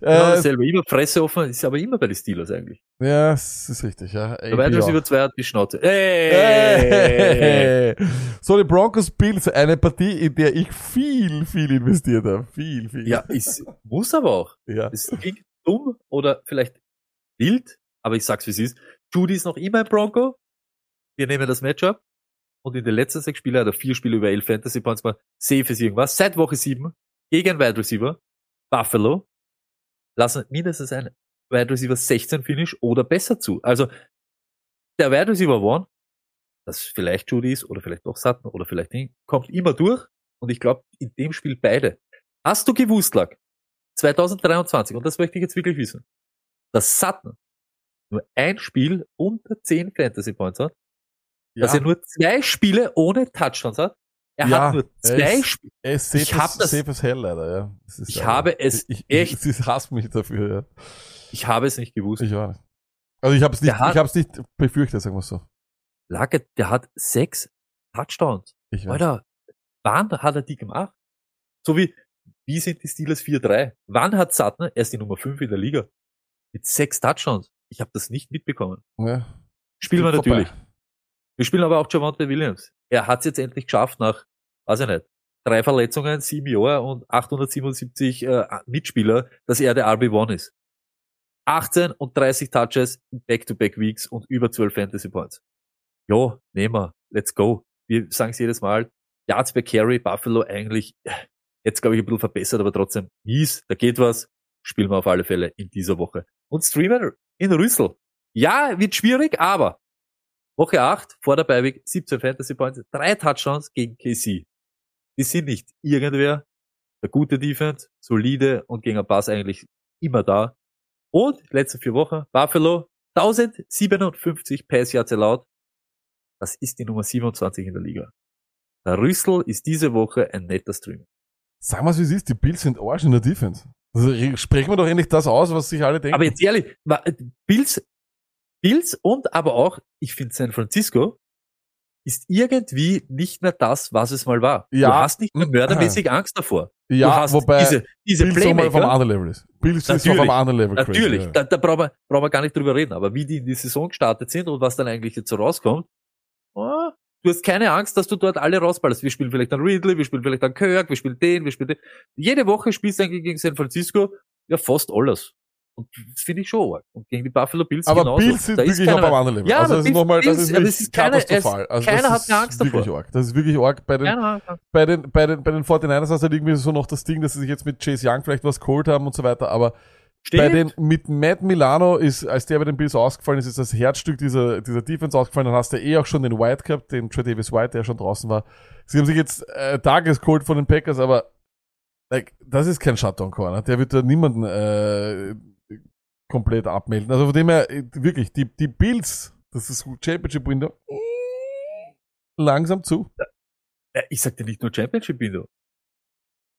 Äh, dasselbe. Immer Fresse offen, ist aber immer bei den Steelers eigentlich. ja, das ist richtig, ja. Der auch. Receiver 2 hat die Schnauze. Hey! Hey. So, die Broncos Bills, eine Partie, in der ich viel, viel investiert habe. Viel, viel. Ja, ist, muss aber auch. ja. Es klingt dumm oder vielleicht wild, aber ich sag's wie es ist. Judy ist noch immer ein Bronco. Wir nehmen das Matchup. Und in den letzten sechs Spielen hat er vier Spiele über elf Fantasy Points mal safe ist irgendwas. Seit Woche sieben gegen Wide Receiver Buffalo lassen mindestens ein Wide Receiver 16 Finish oder besser zu. Also der Wide Receiver One, das vielleicht Judy ist oder vielleicht doch Sutton oder vielleicht nicht, kommt immer durch. Und ich glaube, in dem Spiel beide. Hast du gewusst, Lack, 2023, und das möchte ich jetzt wirklich wissen, dass Sutton nur ein Spiel unter 10 Fantasy Points hat, ja. dass er nur zwei Spiele ohne Touchdowns hat. Er Ja, hat nur zwei Spiele. Er ist safe, Ich hab as, das- safe as hell, leider, ja. Ich leider- habe es ich, echt- Ich, sie hasst mich dafür, ja. Ich habe es nicht gewusst. Ich auch nicht. Also ich habe es nicht, hat- ich habe es nicht befürchtet, sagen wir so. Lage, der hat sechs Touchdowns. Ich weiß. Alter, wann hat er die gemacht? So wie, wie sind die Steelers 4-3? Wann hat Sutton, er ist die Nummer 5 in der Liga, mit sechs Touchdowns? Ich habe das nicht mitbekommen. Ja. Spielen wir Vorbei. natürlich. Wir spielen aber auch Javante Williams. Er hat es jetzt endlich geschafft nach, weiß ich nicht, drei Verletzungen, sieben Jahre und 877 äh, Mitspieler, dass er der RB1 ist. 18 und 30 Touches in Back-to-Back-Weeks und über 12 Fantasy Points. Jo, nehmen wir. Let's go. Wir sagen es jedes Mal. Yards per Carry, Buffalo eigentlich, äh, jetzt glaube ich ein bisschen verbessert, aber trotzdem mies, da geht was. Spielen wir auf alle Fälle in dieser Woche. Und Streamer in Rüssel. Ja, wird schwierig, aber Woche 8, vor der Beiweg, 17 Fantasy Points, drei Touchdowns gegen KC. Die sind nicht irgendwer. Der gute Defense, solide und gegen einen Pass eigentlich immer da. Und letzte vier Wochen, Buffalo, 1057 Pass Yards allowed. Das ist die Nummer 27 in der Liga. Der Rüssel ist diese Woche ein netter Stream. Sagen wir wie es ist, die Bills sind Arsch in der Defense. Also re- sprechen wir doch endlich das aus, was sich alle denken. Aber jetzt ehrlich, Bills, Bills und aber auch, ich finde San Francisco ist irgendwie nicht mehr das, was es mal war. Ja. Du hast nicht mehr mördermäßig Angst davor. ja, wobei diese, diese Bills Playmaker. anderen Level ist. Bills ist auf Natürlich. einem anderen Level crazy, Natürlich, ja. da, da brauchen, wir, brauchen wir gar nicht drüber reden. Aber wie die in die Saison gestartet sind und was dann eigentlich jetzt so rauskommt, oh, du hast keine Angst, dass du dort alle rausballst. Wir spielen vielleicht dann Ridley, wir spielen vielleicht dann Kirk, wir spielen den, wir spielen den. Jede Woche spielst du eigentlich gegen San Francisco ja fast alles. Und das finde ich schon arg. Und gegen die Buffalo Bills Aber genauso. Bills sind Da wirklich auf einem anderen Level. Ja, also das ist nochmal, das Bills- ist wirklich es ist keine- katastrophal. Also keiner das hat Angst wirklich davor. arg. Das ist wirklich arg. Bei den, Keiner bei den, bei den, bei den 49ers hast du halt irgendwie so noch das Ding, dass sie sich jetzt mit Chase Young vielleicht was geholt haben und so weiter, aber bei den, mit Matt Milano ist, als der bei den Bills ausgefallen ist, ist das Herzstück dieser, dieser Defense ausgefallen. Dann hast du eh auch schon den White gehabt, den Trey Davis White, der schon draußen war. Sie haben sich jetzt äh, Tages geholt von den Packers, aber like, das ist kein Shutdown Corner. Der wird da niemanden äh, komplett abmelden. Also von dem her, äh, wirklich, die, die Bills, das ist Championship Window, langsam zu. Ich sag dir nicht nur Championship Window.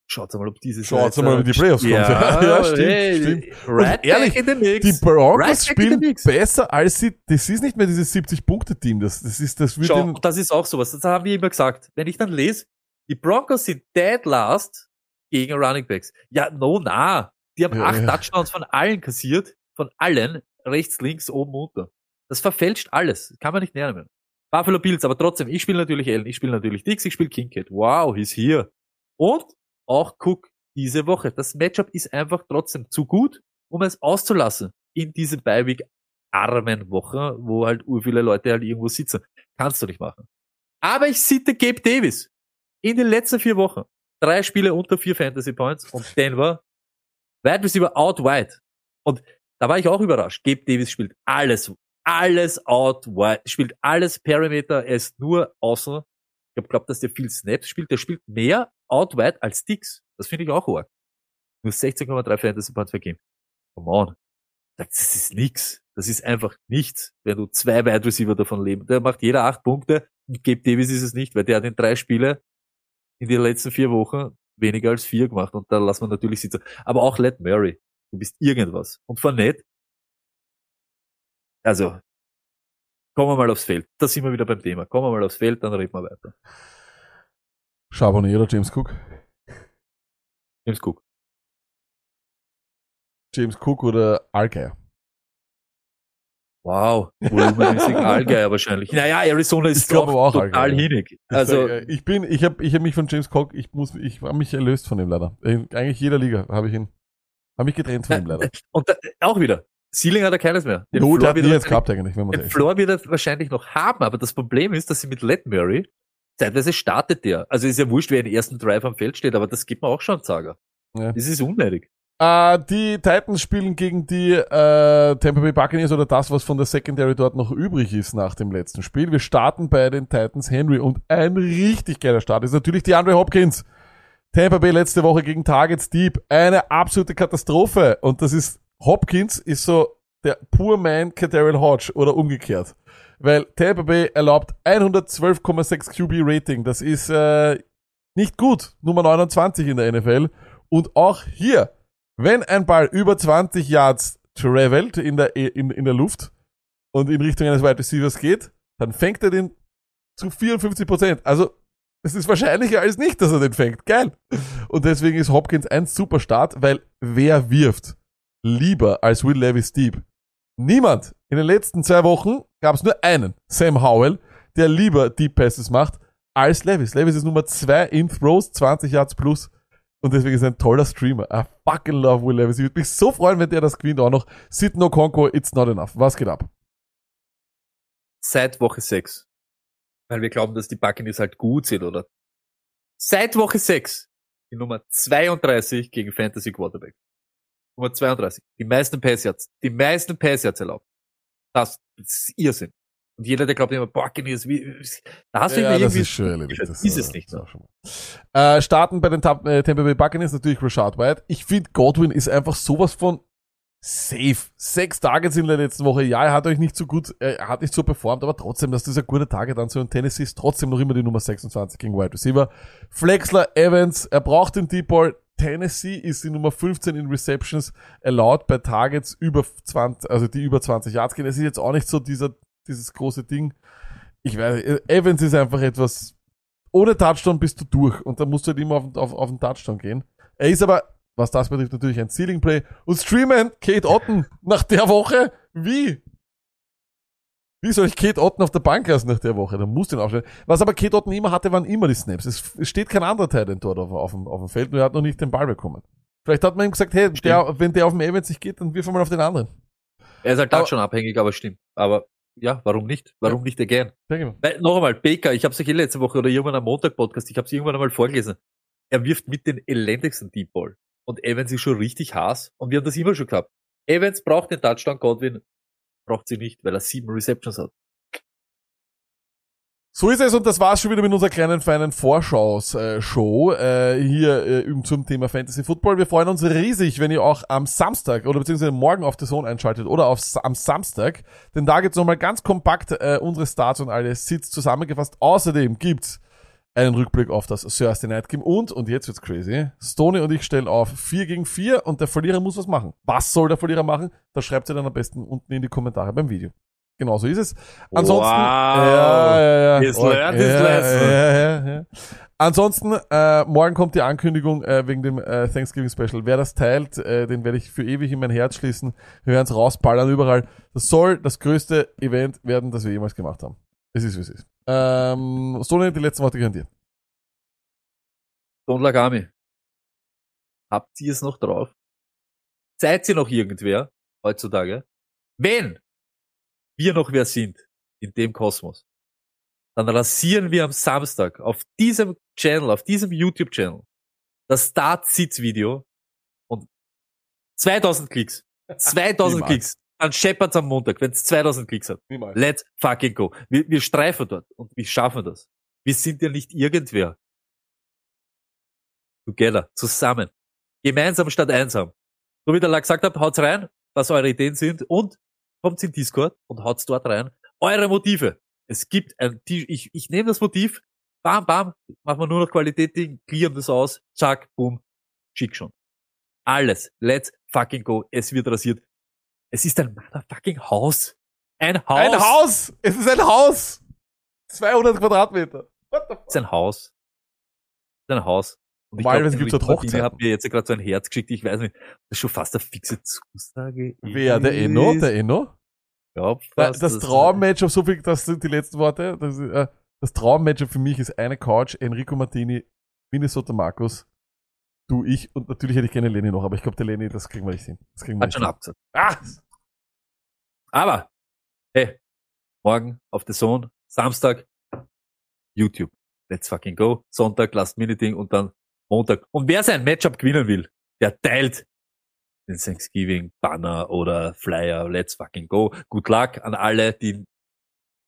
Schaut mal, ob dieses Schaut's mal, wie die Playoffs kommen. Ja, Ja, stimmt, hey, stimmt. Right Und ehrlich. Die Broncos Right spielen besser als sie, das ist nicht mehr dieses 70-Punkte-Team, das, das ist, das wird Schau, das ist auch sowas. Das haben wir immer gesagt. Wenn ich dann lese, die Broncos sind dead last gegen Running Backs. Ja, no, na. Die haben Ja, acht ja. Touchdowns von allen kassiert. Von allen. Rechts, links, oben, unter. Das verfälscht alles. Kann man nicht nehmen. Buffalo Bills, aber trotzdem, ich spiele natürlich Allen, ich spiele natürlich Dix, ich spiele Kincaid. Wow, he's here. Und auch Cook diese Woche. Das Matchup ist einfach trotzdem zu gut, um es auszulassen in diese Beiweek armen Woche, wo halt ur viele Leute halt irgendwo sitzen. Kannst du nicht machen. Aber ich sitte Gabe Davis. In den letzten vier Wochen. Drei Spiele unter vier Fantasy Points und Denver Wide Receiver out wide. Und da war ich auch überrascht. Gabe Davis spielt alles, alles out wide, spielt alles Perimeter, er ist nur außen. Ich habe glaubt, dass der viel Snaps spielt. Der spielt mehr out wide als Dix. Das finde ich auch arg. Nur 16,3 Fantasy Points vergeben. Come on. Das ist nix. Das ist einfach nichts, wenn du zwei Wide Receiver davon leben. Da macht jeder acht Punkte. Und Gabe Davis ist es nicht, weil der hat in drei Spiele in den letzten vier Wochen weniger als vier gemacht. Und da lassen wir natürlich sitzen. Aber auch Let Murray. Du bist irgendwas. Und Fournette. Also, kommen wir mal aufs Feld. Da sind wir wieder beim Thema. Kommen wir mal aufs Feld, dann reden wir weiter. Charbonnet oder James Cook? James Cook. James Cook oder Allgeier? Wow. Volumenmäßig Allgeier wahrscheinlich. Naja, Arizona ist Ich glaube auch, total hinig. Ich Also, ich bin, ich habe ich hab mich von James Cook, ich muss, ich habe mich erlöst von ihm leider. Eigentlich jeder Liga habe ich ihn, habe mich getrennt von ihm leider. und da, auch wieder. Ceiling hat er keines mehr. Den Not Floor hat er jetzt gehabt eigentlich, wenn man Den. Floor wird er wahrscheinlich noch haben, aber das Problem ist, dass sie mit Let Murray, zeitweise startet der. Also ist ja wurscht, wer im ersten Drive am Feld steht, aber das gibt man auch schon Zager. Ja. Das ist unnötig. Äh, die Titans spielen gegen die äh, Tampa Bay Buccaneers oder das, was von der Secondary dort noch übrig ist nach dem letzten Spiel. Wir starten bei den Titans Henry und ein richtig geiler Start ist natürlich die Andre Hopkins. Tampa Bay letzte Woche gegen Targets Deep. Eine absolute Katastrophe. Und das ist, Hopkins ist so der Poor Man Kadarrell Hodge oder umgekehrt. Weil Tampa Bay erlaubt 112,6 QB Rating. Das ist äh, nicht gut. Nummer 29 in der NFL. Und auch hier, wenn ein Ball über 20 Yards travelt in der, in, in der Luft und in Richtung eines Wide Receivers geht, dann fängt er den zu 54 Prozent. Also, es ist wahrscheinlicher als nicht, dass er den fängt. Geil. Und deswegen ist Hopkins ein super Start, weil wer wirft lieber als Will Levis Deep? Niemand. In den letzten zwei Wochen gab es nur einen, Sam Howell, der lieber Deep Passes macht als Levis. Levis ist Nummer zwei in Throws, 20 Yards plus. Und deswegen ist er ein toller Streamer. I fucking love Will Levis. Ich würde mich so freuen, wenn der das gewinnt auch noch. Sit no Conquer, it's not enough. Was geht ab? Seit Woche 6. Weil wir glauben, dass die Buccaneers halt gut sind, oder? Seit Woche 6. Die Nummer 32 gegen Fantasy Quarterback. Nummer 32. Die meisten Passyards. Die meisten Passyards erlaubt. Das ist Irrsinn. Und jeder, der glaubt immer, Buccaneers, wie, da hast du ja, immer das irgendwie, ist schon erledigt. Das Das ist es äh, nicht ist so. Äh, starten bei den Tam- äh, Tampa Bay Buccaneers natürlich Rashad White. Ich finde, Godwin ist einfach sowas von safe. Sechs Targets in der letzten Woche. Ja, er hat euch nicht so gut, äh, er hat nicht so performt, aber trotzdem, dass dieser gute Target an so ein Tennessee ist trotzdem noch immer die Nummer 26 gegen Wide Receiver. Flexler, Evans, er braucht den Deep Ball. Tennessee ist die Nummer 15 in Receptions erlaubt bei Targets über 20, also die über 20 Yards gehen. Es ist jetzt auch nicht so dieser, dieses große Ding. Ich weiß, nicht, Evans ist einfach etwas, ohne Touchdown bist du durch und da musst du halt immer auf, auf, auf den Touchdown gehen. Er ist aber, was das betrifft, natürlich ein Ceiling Play. Und streamen Kate Otten nach der Woche, wie? Wie soll ich Kate Otten auf der Bank lassen nach der Woche? Da musst du ihn aufstellen. Was aber Kate Otten immer hatte, waren immer die Snaps. Es, steht kein anderer Teil dort auf, auf, dem, auf dem Feld, nur er hat noch nicht den Ball bekommen. Vielleicht hat man ihm gesagt, hey, der, wenn der auf dem Evans nicht geht, dann wirf mal auf den anderen. Er ist halt Aber- schon abhängig, aber stimmt. Aber ja, warum nicht? Warum nicht again? Mal. Weil, noch einmal, Baker, ich habe es euch letzte Woche oder irgendwann am Montag-Podcast, ich habe es irgendwann einmal vorgelesen. Er wirft mit den elendigsten Deep Ball. Und Evans ist schon richtig Hass. Und wir haben das immer schon gehabt. Evans braucht den Touchdown, Godwin braucht sie nicht, weil er sieben Receptions hat. So ist es und das war's schon wieder mit unserer kleinen feinen Vorschaus-Show äh, hier äh, üben zum Thema Fantasy Football. Wir freuen uns riesig, wenn ihr auch am Samstag oder beziehungsweise morgen auf der Zone einschaltet oder auf, am Samstag, denn da gibt's nochmal ganz kompakt äh, unsere Starts und alle Sits zusammengefasst. Außerdem gibt's einen Rückblick auf das Thursday Night Game und, und jetzt wird's crazy, Stoney und ich stellen auf 4 gegen 4 und der Verlierer muss was machen. Was soll der Verlierer machen? Das schreibt ihr dann am besten unten in die Kommentare beim Video. Genau so ist es. Ansonsten, Wow. ja, ja, ja. His Oh, learned his ja, lesson. Ja, ja, ja. Ansonsten, äh, morgen kommt die Ankündigung äh, wegen dem äh, Thanksgiving Special. Wer das teilt, äh, den werde ich für ewig in mein Herz schließen. Wir werden es rausballern überall. Das soll das größte Event werden, das wir jemals gemacht haben. Es ist, wie es ist. Ähm, Stoney, die letzten Worte gehören dir. Don Lagami. Habt ihr es noch drauf? Seid ihr noch irgendwer heutzutage? Wenn wir noch wer sind in dem Kosmos, dann rasieren wir am Samstag auf diesem Channel, auf diesem YouTube-Channel, das Start-Sitz-Video und 2000 Klicks. 2000 Niemals. Klicks. Dann scheppert's am Montag, wenn es 2000 Klicks hat. Niemals. Let's fucking go. Wir, wir streifen dort und wir schaffen das. Wir sind ja nicht irgendwer. Together, zusammen. Gemeinsam statt einsam. So wie der Lack gesagt hat, haut's rein, was eure Ideen sind und kommt in Discord und haut's dort rein. Eure Motive. Es gibt ein, ich, ich nehme das Motiv, bam, bam, machen wir nur noch Qualität-Ding, clearen das aus, zack, boom, schick schon. Alles. Let's fucking go. Es wird rasiert. Es ist ein motherfucking Haus. Ein Haus. Ein Haus! Es ist ein Haus! 200 Quadratmeter. What the Es fuck? ist ein Haus. Es ist ein Haus. Und Normalerweise gibt's Enrico dort Martini Hochzeiten. hat mir jetzt gerade so ein Herz geschickt, ich weiß nicht. Das ist schon fast eine fixe Zusage. Wer? Der Enno? Der Enno? Ja, Da- fast, Das Traummatchup, so viel, das sind die letzten Worte. Das, äh, das Traummatchup für mich ist eine Couch, Enrico Martini, Minnesota Markus, du, ich und natürlich hätte ich gerne Lenny noch, aber ich glaube, der Lenny, das kriegen wir nicht hin. Das kriegen wir Hat schon hin. abgesagt. Ah! Aber, hey, morgen auf The Zone, Samstag, YouTube. Let's fucking go. Sonntag, Last Minute Ding und dann Montag. Und wer sein Matchup gewinnen will, der teilt den Thanksgiving Banner oder Flyer. Let's fucking go. Good luck an alle, die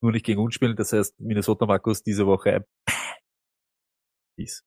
nur nicht gegen uns spielen. Das heißt, Minnesota Markus diese Woche. Peace.